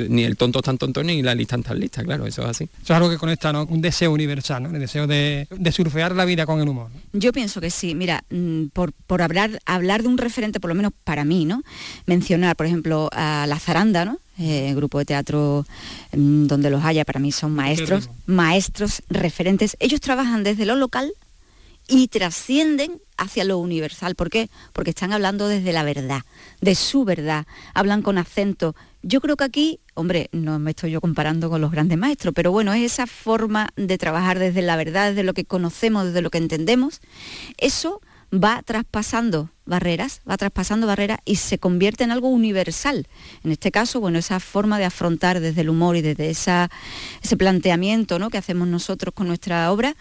M: ni el tonto tan tonto ni la lista tan lista, claro, eso es así. Eso
E: es algo que conecta, ¿no? Un deseo universal, ¿no? El deseo de, surfear la vida con el humor.
N: Yo pienso que sí, mira, mm, por, por hablar, hablar de un referente, por lo menos para mí, ¿no? Mencionar, por ejemplo, a La Zaranda, ¿no? Eh, grupo de teatro mm, donde los haya, para mí son maestros, maestros referentes. Ellos trabajan desde lo local y trascienden hacia lo universal. ¿Por qué? Porque están hablando desde la verdad, de su verdad, hablan con acento, yo creo que aquí, hombre, no me estoy yo comparando con los grandes maestros, pero bueno, es esa forma de trabajar desde la verdad, desde lo que conocemos, desde lo que entendemos. Eso va traspasando barreras, va traspasando barreras y se convierte en algo universal. En este caso, bueno, esa forma de afrontar desde el humor y desde esa, ese planteamiento ¿no? que hacemos nosotros con nuestra obra,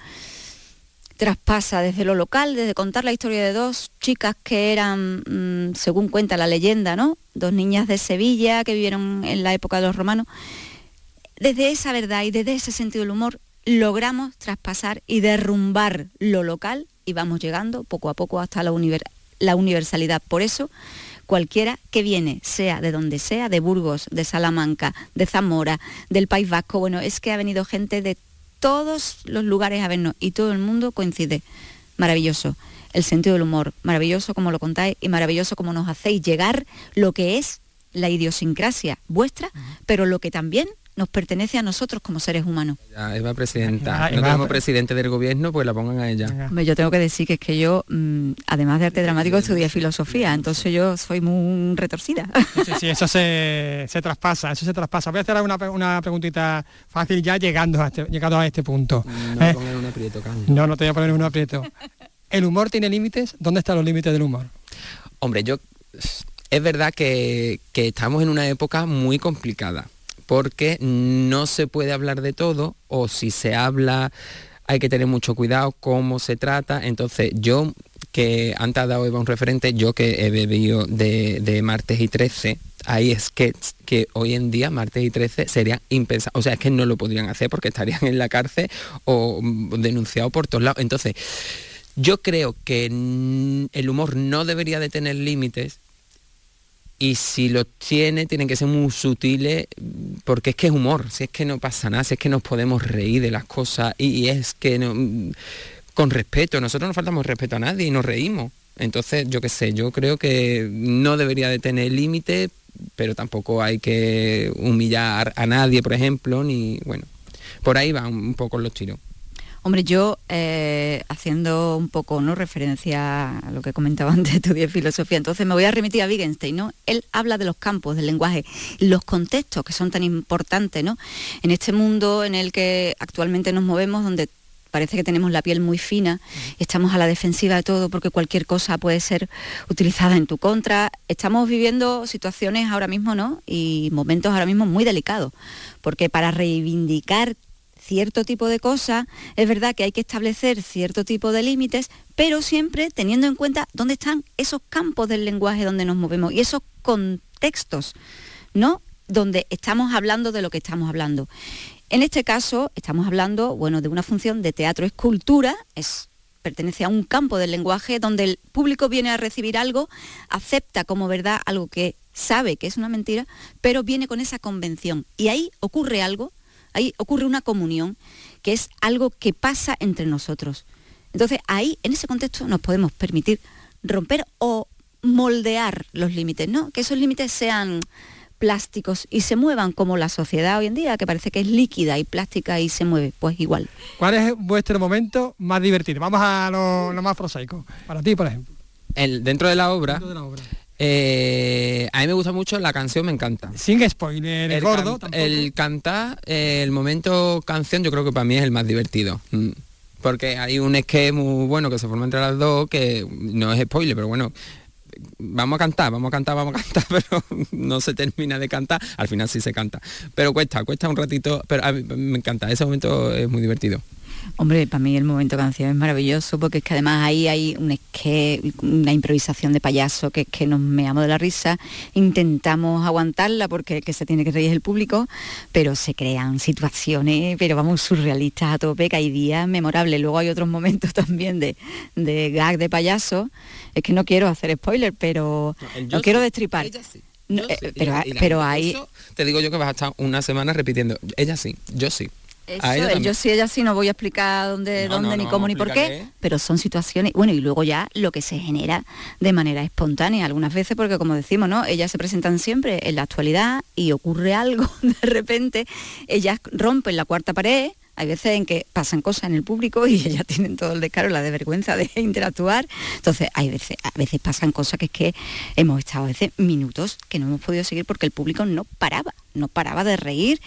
N: traspasa desde lo local, desde contar la historia de dos chicas que eran, mm, según cuenta la leyenda, ¿no? Dos niñas de Sevilla que vivieron en la época de los romanos. Desde esa verdad y desde ese sentido del humor logramos traspasar y derrumbar lo local y vamos llegando poco a poco hasta la, la universalidad. Por eso, cualquiera que viene, sea de donde sea, de Burgos, de Salamanca, de Zamora, del País Vasco, bueno, es que ha venido gente de todos los lugares a vernos y todo el mundo coincide. Maravilloso. El sentido del humor, maravilloso como lo contáis y maravilloso como nos hacéis llegar lo que es la idiosincrasia vuestra, pero lo que también nos pertenece a nosotros como seres humanos.
M: Eva presidenta, no tenemos presidente del gobierno, pues la pongan a ella.
N: Yo tengo que decir que es que yo, mm, además de arte dramático, estudié filosofía, entonces yo soy muy retorcida.
E: Sí, sí, eso se, traspasa, eso se traspasa. Voy a hacer una, una preguntita fácil ya llegando a este, llegando a este punto.
M: No, ¿Eh? poner un aprieto,
E: No, no te voy a poner un aprieto. ¿El humor tiene límites? ¿Dónde están los límites del humor?
M: Hombre, yo... Es verdad que, que estamos en una época muy complicada porque no se puede hablar de todo o si se habla hay que tener mucho cuidado cómo se trata. Entonces yo, que antes ha dado Eva un referente, yo que he bebido de, martes y 13, hay sketches que hoy en día, martes y 13, serían impensables. O sea, es que no lo podrían hacer porque estarían en la cárcel o denunciados por todos lados. Entonces, yo creo que el humor no debería de tener límites y si lo tiene, tienen que ser muy sutiles, porque es que es humor, si es que no pasa nada, si es que nos podemos reír de las cosas, y, es que no, con respeto. Nosotros no faltamos respeto a nadie y nos reímos. Entonces, yo qué sé, yo creo que no debería de tener límite, pero tampoco hay que humillar a nadie, por ejemplo, ni bueno, por ahí van un poco los tiros.
N: Hombre, yo eh, haciendo un poco ¿no? referencia a lo que comentaba [LAUGHS] antes, estudié filosofía, entonces me voy a remitir a Wittgenstein, ¿no? Él habla de los campos del lenguaje, los contextos que son tan importantes, ¿no? En este mundo en el que actualmente nos movemos, donde parece que tenemos la piel muy fina, estamos a la defensiva de todo porque cualquier cosa puede ser utilizada en tu contra. Estamos viviendo situaciones ahora mismo, ¿no? Y momentos ahora mismo muy delicados, porque para reivindicar cierto tipo de cosas, es verdad que hay que establecer cierto tipo de límites, pero siempre teniendo en cuenta dónde están esos campos del lenguaje donde nos movemos y esos contextos, ¿no? Donde estamos hablando de lo que estamos hablando. En este caso, estamos hablando, bueno, de una función de teatro escultura, es pertenece a un campo del lenguaje donde el público viene a recibir algo, acepta como verdad algo que sabe que es una mentira, pero viene con esa convención. Y ahí ocurre algo ahí ocurre una comunión que es algo que pasa entre nosotros. Entonces ahí, en ese contexto, nos podemos permitir romper o moldear los límites, ¿no? Que esos límites sean plásticos y se muevan como la sociedad hoy en día, que parece que es líquida y plástica y se mueve, pues igual.
E: ¿Cuál es vuestro momento más divertido? Vamos a lo, más prosaico. Para ti, por ejemplo.
M: El, dentro de la obra, eh, a mí me gusta mucho la canción, me encanta.
E: Sin spoiler, el gordo.
M: el cantar, el momento canción, yo creo que para mí es el más divertido. Mm. Porque hay un esquema muy bueno que se forma entre las dos, que no es spoiler, pero bueno, vamos a cantar, vamos a cantar, vamos a cantar, [LAUGHS] pero no se termina de cantar, al final sí se canta. Pero cuesta, cuesta un ratito, pero a mí me encanta, ese momento es muy divertido.
N: Hombre, para mí el momento canción es maravilloso porque es que además ahí hay un una improvisación de payaso que es que nos meamos de la risa, intentamos aguantarla porque el que se tiene que reír es el público, pero se crean situaciones, pero vamos, surrealistas a tope, que hay días memorables. Luego hay otros momentos [LAUGHS] también de, de gag de payaso. Es que no quiero hacer spoiler, pero no, quiero destripar. Eh, pero, pero ahí...
M: Te digo yo que vas a estar una semana repitiendo, ella sí, yo sí
N: yo sí, ella sí, no voy a explicar dónde, dónde ni cómo, ni por qué, pero son situaciones, bueno, y luego ya lo que se genera de manera espontánea, algunas veces, porque como decimos, ¿no? Ellas se presentan siempre en la actualidad y ocurre algo, [LAUGHS] de repente, ellas rompen la cuarta pared, hay veces en que pasan cosas en el público y ellas [LAUGHS] tienen todo el descaro, la de vergüenza [LAUGHS] de interactuar. Entonces, hay veces, a veces pasan cosas que es que hemos estado a veces minutos que no hemos podido seguir porque el público no paraba, no paraba de reír,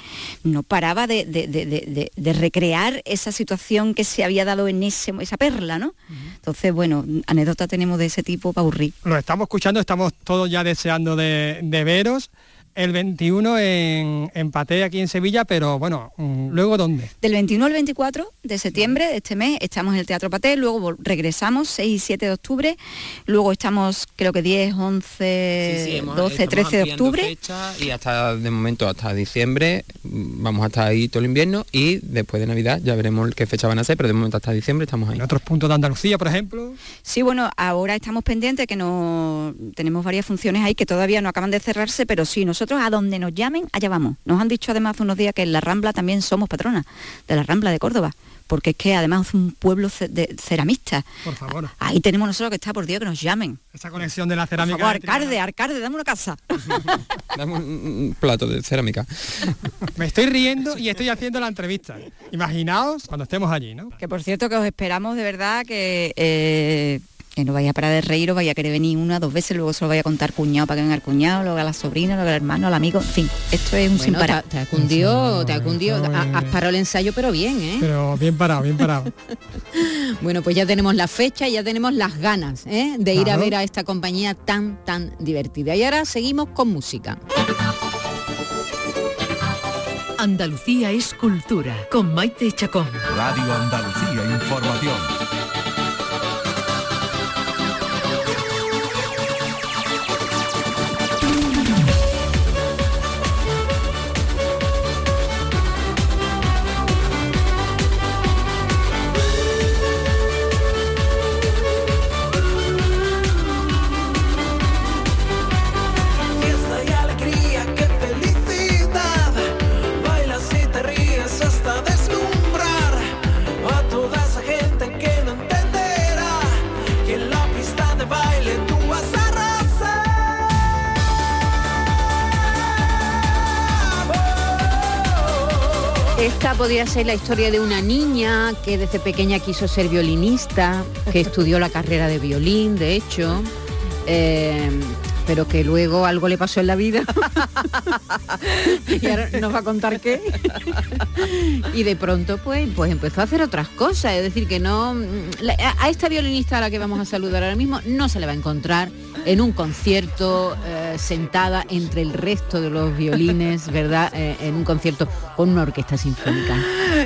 N: no paraba de, recrear esa situación que se había dado en ese, esa perla, ¿no? Entonces, bueno, anécdota tenemos de ese tipo para aburrir.
E: Lo estamos escuchando, estamos todos ya deseando de veros el 21 en, en Pate, aquí en Sevilla, pero bueno, mm, ¿luego dónde?
N: Del 21 al 24 de septiembre de este mes estamos en el Teatro Paté, luego regresamos 6 y 7 de octubre, luego estamos creo que 10, 11, 12, 13 de octubre.
M: y hasta de momento hasta diciembre mm, vamos a estar ahí todo el invierno y después de Navidad ya veremos qué fecha van a ser, pero de momento hasta diciembre estamos ahí.
E: ¿En otros puntos de Andalucía, por ejemplo?
N: Sí, bueno, ahora estamos pendientes que no tenemos varias funciones ahí que todavía no acaban de cerrarse, pero sí, nosotros a donde nos llamen, allá vamos. Nos han dicho además hace unos días que en la Rambla también somos patronas, de la Rambla de Córdoba porque es que además es un pueblo de ceramistas.
E: Por favor.
N: Ahí tenemos nosotros que está, por Dios, que nos llamen.
E: Esa conexión de la cerámica.
N: Por favor, Arcade, Arcade, dame una casa. [LAUGHS]
M: dame un, plato de cerámica. [LAUGHS]
E: Me estoy riendo y estoy haciendo la entrevista. Imaginaos cuando estemos allí, ¿no?
N: Que por cierto que os esperamos de verdad que... Eh, que no vaya a parar de reír o vaya a querer venir una, dos veces, luego se lo vaya a contar cuñado para que venga el cuñado, luego a la sobrina, luego al hermano, al amigo, en fin, esto es un
C: bueno,
N: sin parar.
C: Te, ha cundido, te ha cundido, has parado el ensayo pero bien, ¿eh?
E: Pero bien parado, bien parado. [LAUGHS]
C: bueno, pues ya tenemos la fecha y ya tenemos las ganas ¿eh? de ir a ver a esta compañía tan, tan divertida. Y ahora seguimos con música.
B: Andalucía es cultura, con Maite Chacón.
A: Radio Andalucía Información.
C: Esta podría ser la historia de una niña que desde pequeña quiso ser violinista, que estudió la carrera de violín, de hecho. Eh, pero que luego algo le pasó en la vida. [LAUGHS] y ahora nos va a contar qué. [LAUGHS] y de pronto pues, pues empezó a hacer otras cosas. Es decir, que no. a esta violinista a la que vamos a saludar ahora mismo no se le va a encontrar en un concierto eh, sentada entre el resto de los violines, ¿verdad? [LAUGHS] Eh, en un concierto con una orquesta sinfónica.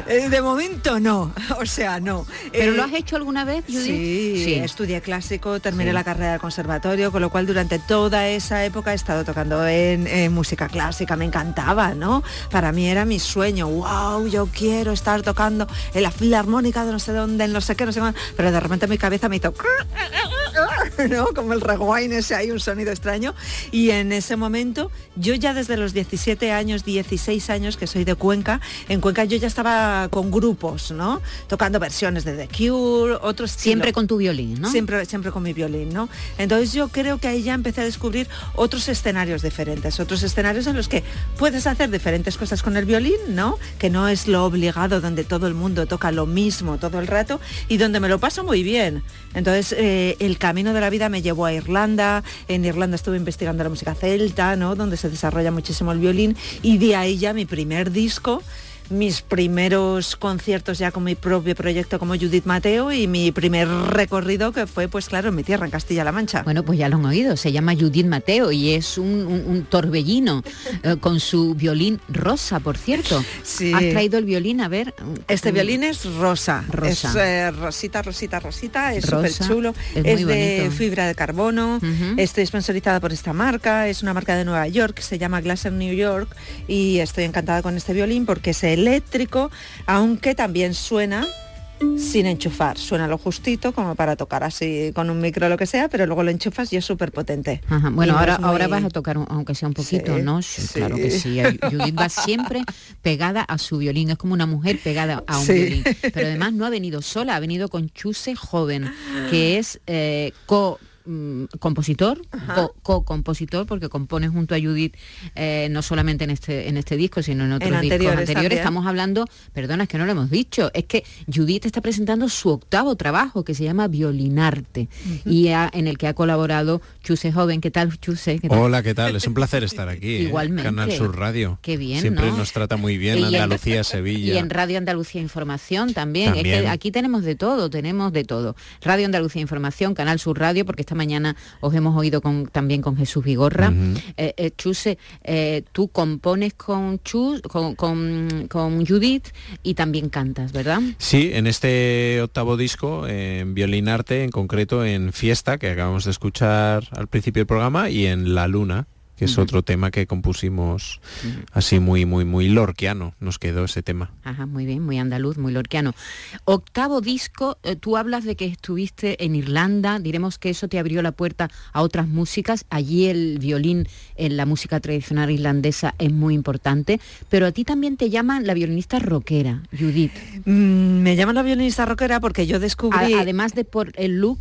L: Eh, de momento no, o sea, no.
C: ¿Pero lo has hecho alguna vez, Judith?
L: Sí, sí. estudié clásico, terminé la carrera del conservatorio, con lo cual durante toda esa época he estado tocando en, música clásica, me encantaba, ¿no? Para mí era mi sueño, wow, yo quiero estar tocando en la filarmónica de no sé dónde, en no sé qué, no sé cuándo, pero de repente mi cabeza me hizo... [LAUGHS] ¿no? Como el rewind ese, hay un sonido extraño. Y en ese momento, yo ya desde los 17 años, 16 años, que soy de Cuenca, en Cuenca yo ya estaba con grupos, ¿no? Tocando versiones de The Cure, otros...
C: Siempre con tu violín, ¿no?
L: Siempre, siempre con mi violín, ¿no? Entonces yo creo que ahí ya empecé a descubrir otros escenarios diferentes, otros escenarios en los que puedes hacer diferentes cosas con el violín, ¿no? Que no es lo obligado donde todo el mundo toca lo mismo todo el rato y donde me lo paso muy bien. Entonces eh, el camino de la vida me llevó a Irlanda, en Irlanda estuve investigando la música celta, ¿no? Donde se desarrolla muchísimo el violín y de ahí ya mi primer disco mis primeros conciertos ya con mi propio proyecto como Judith Mateo y mi primer recorrido que fue pues claro en mi tierra, en Castilla-La Mancha.
C: Bueno, pues ya lo han oído, se llama Judith Mateo y es un, torbellino eh, con su violín rosa, por cierto. Sí. Has traído el violín, a ver.
L: Este violín es rosa, rosa. es eh, rosita, rosita, rosita, es súper chulo, es, de fibra de carbono, estoy sponsorizada por esta marca, es una marca de Nueva York, se llama Glaser New York y estoy encantada con este violín porque se eléctrico, aunque también suena sin enchufar. Suena lo justito como para tocar así con un micro lo que sea, pero luego lo enchufas y es súper potente.
C: Bueno, ahora, ahora vas a tocar aunque sea un poquito, ¿no? Claro que sí. [LAUGHS] Judith va siempre pegada a su violín, es como una mujer pegada a un violín. Pero además no ha venido sola, ha venido con Chuse Joven, que es eh, co Mm, compositor, co-compositor, porque compone junto a Judith eh, no solamente en este, en este disco, sino en otros discos anteriores. Estamos hablando, perdona, es que no lo hemos dicho, es que Judith está presentando su octavo trabajo que se llama Violinarte y en el que ha colaborado Chuse Joven. ¿Qué tal, Chuse?
P: Hola, ¿qué tal? Es un placer estar [LAUGHS] aquí. ¿eh? Igualmente. Canal Sur Radio.
C: Qué bien.
P: Siempre nos trata muy bien Andalucía, [LAUGHS] Sevilla.
C: Y en Radio Andalucía Información también. Es que aquí tenemos de todo, tenemos de todo. Radio Andalucía Información, Canal Sur Radio, porque está mañana os hemos oído con, también con Jesús Vigorra. Eh, eh, Chuse, eh, tú compones con, Chus, con, con, Judith y también cantas, ¿verdad?
P: Sí, en este octavo disco, en Violinarte, en concreto en Fiesta, que acabamos de escuchar al principio del programa, y en La Luna, que es otro tema que compusimos así muy, muy, muy lorquiano, nos quedó ese tema.
C: Ajá, muy bien, muy andaluz, muy lorquiano. Octavo disco, eh, tú hablas de que estuviste en Irlanda, diremos que eso te abrió la puerta a otras músicas, allí el violín en la música tradicional irlandesa es muy importante, pero a ti también te llaman la violinista rockera, Judith.
L: Mm, me llaman la violinista rockera porque yo descubrí...
C: además de por el look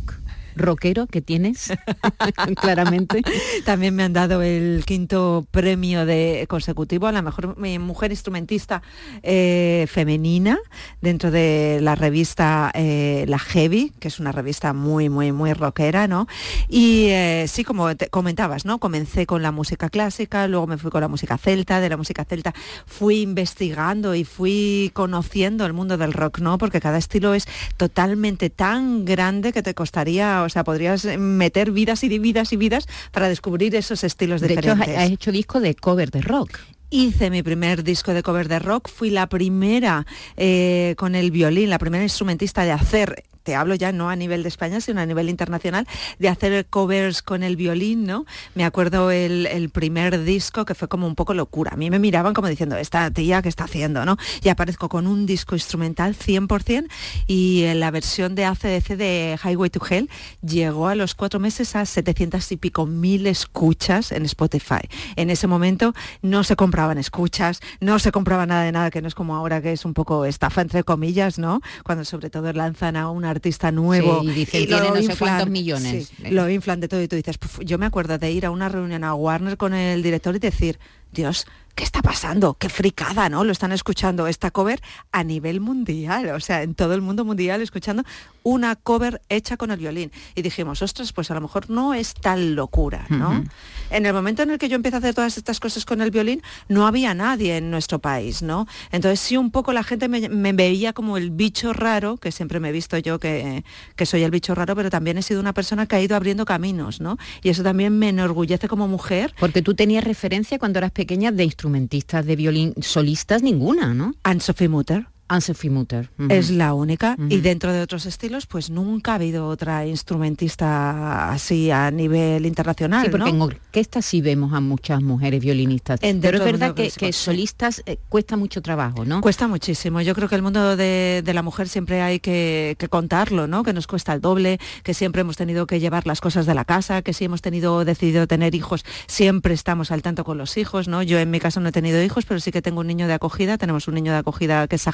C: rockero que tienes, [LAUGHS] claramente.
L: También me han dado el quinto premio de consecutivo a la mejor mujer instrumentista eh, femenina dentro de la revista eh, La Heavy, que es una revista muy, muy, muy rockera, ¿no? Y eh, sí, como comentabas, ¿no? Comencé con la música clásica, luego me fui con la música celta, de la música celta fui investigando y fui conociendo el mundo del rock, ¿no? Porque cada estilo es totalmente tan grande que te costaría o sea, podrías meter vidas y vidas y vidas para descubrir esos estilos
C: de
L: diferentes.
C: Hecho, has hecho disco de cover de rock
L: hice mi primer disco de cover de rock, fui la primera eh, con el violín, la primera instrumentista de hacer te hablo ya no a nivel de España, sino a nivel internacional, de hacer covers con el violín, ¿no? Me acuerdo el, primer disco que fue como un poco locura. A mí me miraban como diciendo, esta tía que está haciendo, ¿no? Y aparezco con un disco instrumental 100% y la versión de ACDC de Highway to Hell llegó a los cuatro meses a 700 y pico mil escuchas en Spotify. En ese momento no se compraban escuchas, no se compraba nada de nada, que no es como ahora que es un poco estafa entre comillas, ¿no? Cuando sobre todo lanzan a una artista nuevo
C: y dicen, tiene no sé cuántos millones.
L: lo inflan de todo y tú dices, yo me acuerdo de ir a una reunión a Warner con el director y decir, Dios, ¿qué está pasando? Qué fricada, ¿no? Lo están escuchando esta cover a nivel mundial, o sea, en todo el mundo mundial escuchando una cover hecha con el violín. Y dijimos, ostras, pues a lo mejor no es tal locura, ¿no? En el momento en el que yo empecé a hacer todas estas cosas con el violín, no había nadie en nuestro país, ¿no? Entonces sí, un poco la gente me, veía como el bicho raro, que siempre me he visto yo que, que soy el bicho raro, pero también he sido una persona que ha ido abriendo caminos, ¿no? Y eso también me enorgullece como mujer.
C: Porque tú tenías referencia cuando eras pequeña de instrumentistas de violín solistas ninguna, ¿no?
L: Anne-Sophie Mutter.
C: Anne-Sophie Mutter.
L: Es la única. Y dentro de otros estilos, pues nunca ha habido otra instrumentista así a nivel internacional.
C: Sí, porque
L: ¿no?
C: en orquesta sí vemos a muchas mujeres violinistas. Pero es verdad que, que solistas eh, cuesta mucho trabajo, ¿no?
L: Cuesta muchísimo. Yo creo que el mundo de, la mujer siempre hay que, contarlo, ¿no? Que nos cuesta el doble, que siempre hemos tenido que llevar las cosas de la casa, que si hemos tenido decidido tener hijos, siempre estamos al tanto con los hijos, ¿no? Yo en mi caso no he tenido hijos, pero sí que tengo un niño de acogida. Tenemos un niño de acogida que es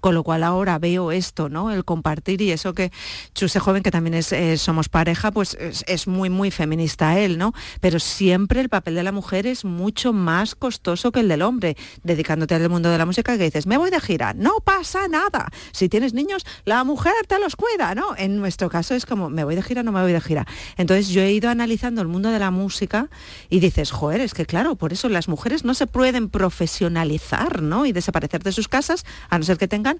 L: con lo cual ahora veo esto, ¿no? El compartir y eso que Chuse Joven, que también es, eh, somos pareja, pues es, muy, muy feminista él, ¿no? Pero siempre el papel de la mujer es mucho más costoso que el del hombre, dedicándote al mundo de la música que dices, me voy de gira, no pasa nada. Si tienes niños, la mujer te los cuida, ¿no? En nuestro caso es como, me voy de gira, no me voy de gira. Entonces yo he ido analizando el mundo de la música y dices, joder, es que claro, por eso las mujeres no se pueden profesionalizar, ¿no? Y desaparecer de sus casas, a no ser que tengan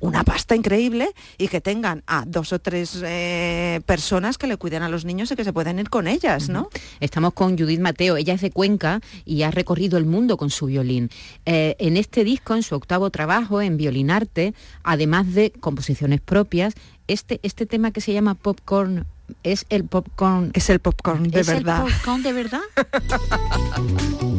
L: una pasta increíble y que tengan a dos o tres eh, personas que le cuiden a los niños y que se pueden ir con ellas, ¿no?
C: Estamos con Judith Mateo, ella es de Cuenca y ha recorrido el mundo con su violín. Eh, en este disco, en su octavo trabajo, en Violinarte, además de composiciones propias, este, este tema que se llama Popcorn es el popcorn.
L: Es el popcorn de
C: ¿Es
L: verdad.
C: El popcorn de verdad? [LAUGHS]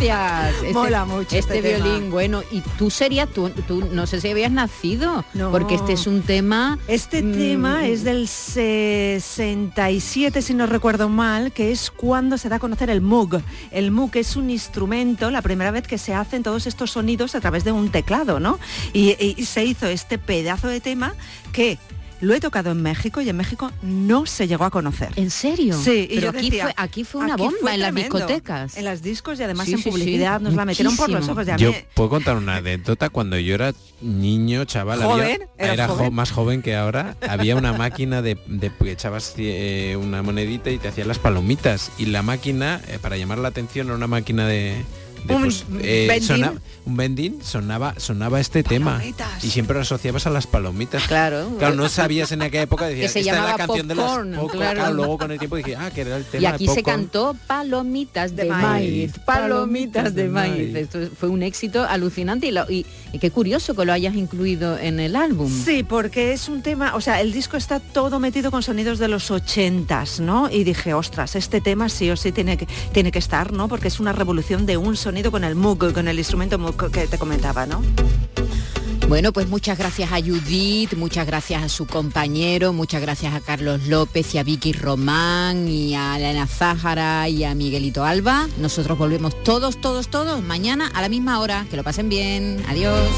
C: gracias. [LAUGHS]
L: Este, Mola mucho
C: este,
L: este
C: violín, bueno, y tú serías, tú, tú no sé si habías nacido, porque este es un tema...
L: Este mm, tema es del 67, si no recuerdo mal, que es cuando se da a conocer el Moog. El Moog es un instrumento, la primera vez que se hacen todos estos sonidos a través de un teclado, ¿no? y se hizo este pedazo de tema que lo he tocado en México y en México no se llegó a conocer.
C: ¿En serio?
L: Sí,
C: y aquí, fue, aquí fue una bomba en las discotecas.
L: En las discos y además en publicidad nos la metieron por los ojos.
P: yo puedo contar una anécdota. Cuando yo era niño, chaval,
L: ¿Joven?
P: era, más joven que ahora, había una máquina de, de que echabas eh, una monedita y te hacían las palomitas. Y la máquina, eh, para llamar la atención, era una máquina de
L: un,
P: pues, eh, vending sonaba sonaba este tema. Y siempre lo asociabas a las palomitas.
C: Claro.
P: Claro no sabías en aquella época [LAUGHS] decías
C: que se es
P: la canción
C: de
P: los
C: claro.
P: luego con el tiempo dije ah que era el tema
C: y aquí se cantó palomitas de, maíz, palomitas de, maíz. esto fue un éxito alucinante y, y, qué curioso que lo hayas incluido en el álbum.
L: Sí porque es un tema o sea el disco está todo metido con sonidos de los ochentas no y dije ostras este tema sí o sí tiene que tiene que estar no porque es una revolución de un sonido con el Moog, con el instrumento Moog que te comentaba, ¿no?
C: Bueno, pues muchas gracias a Judith, muchas gracias a su compañero, muchas gracias a Carlos López y a Vicky Román y a Elena Zájara y a Miguelito Alba. Nosotros volvemos todos, todos, todos mañana a la misma hora. Que lo pasen bien. Adiós.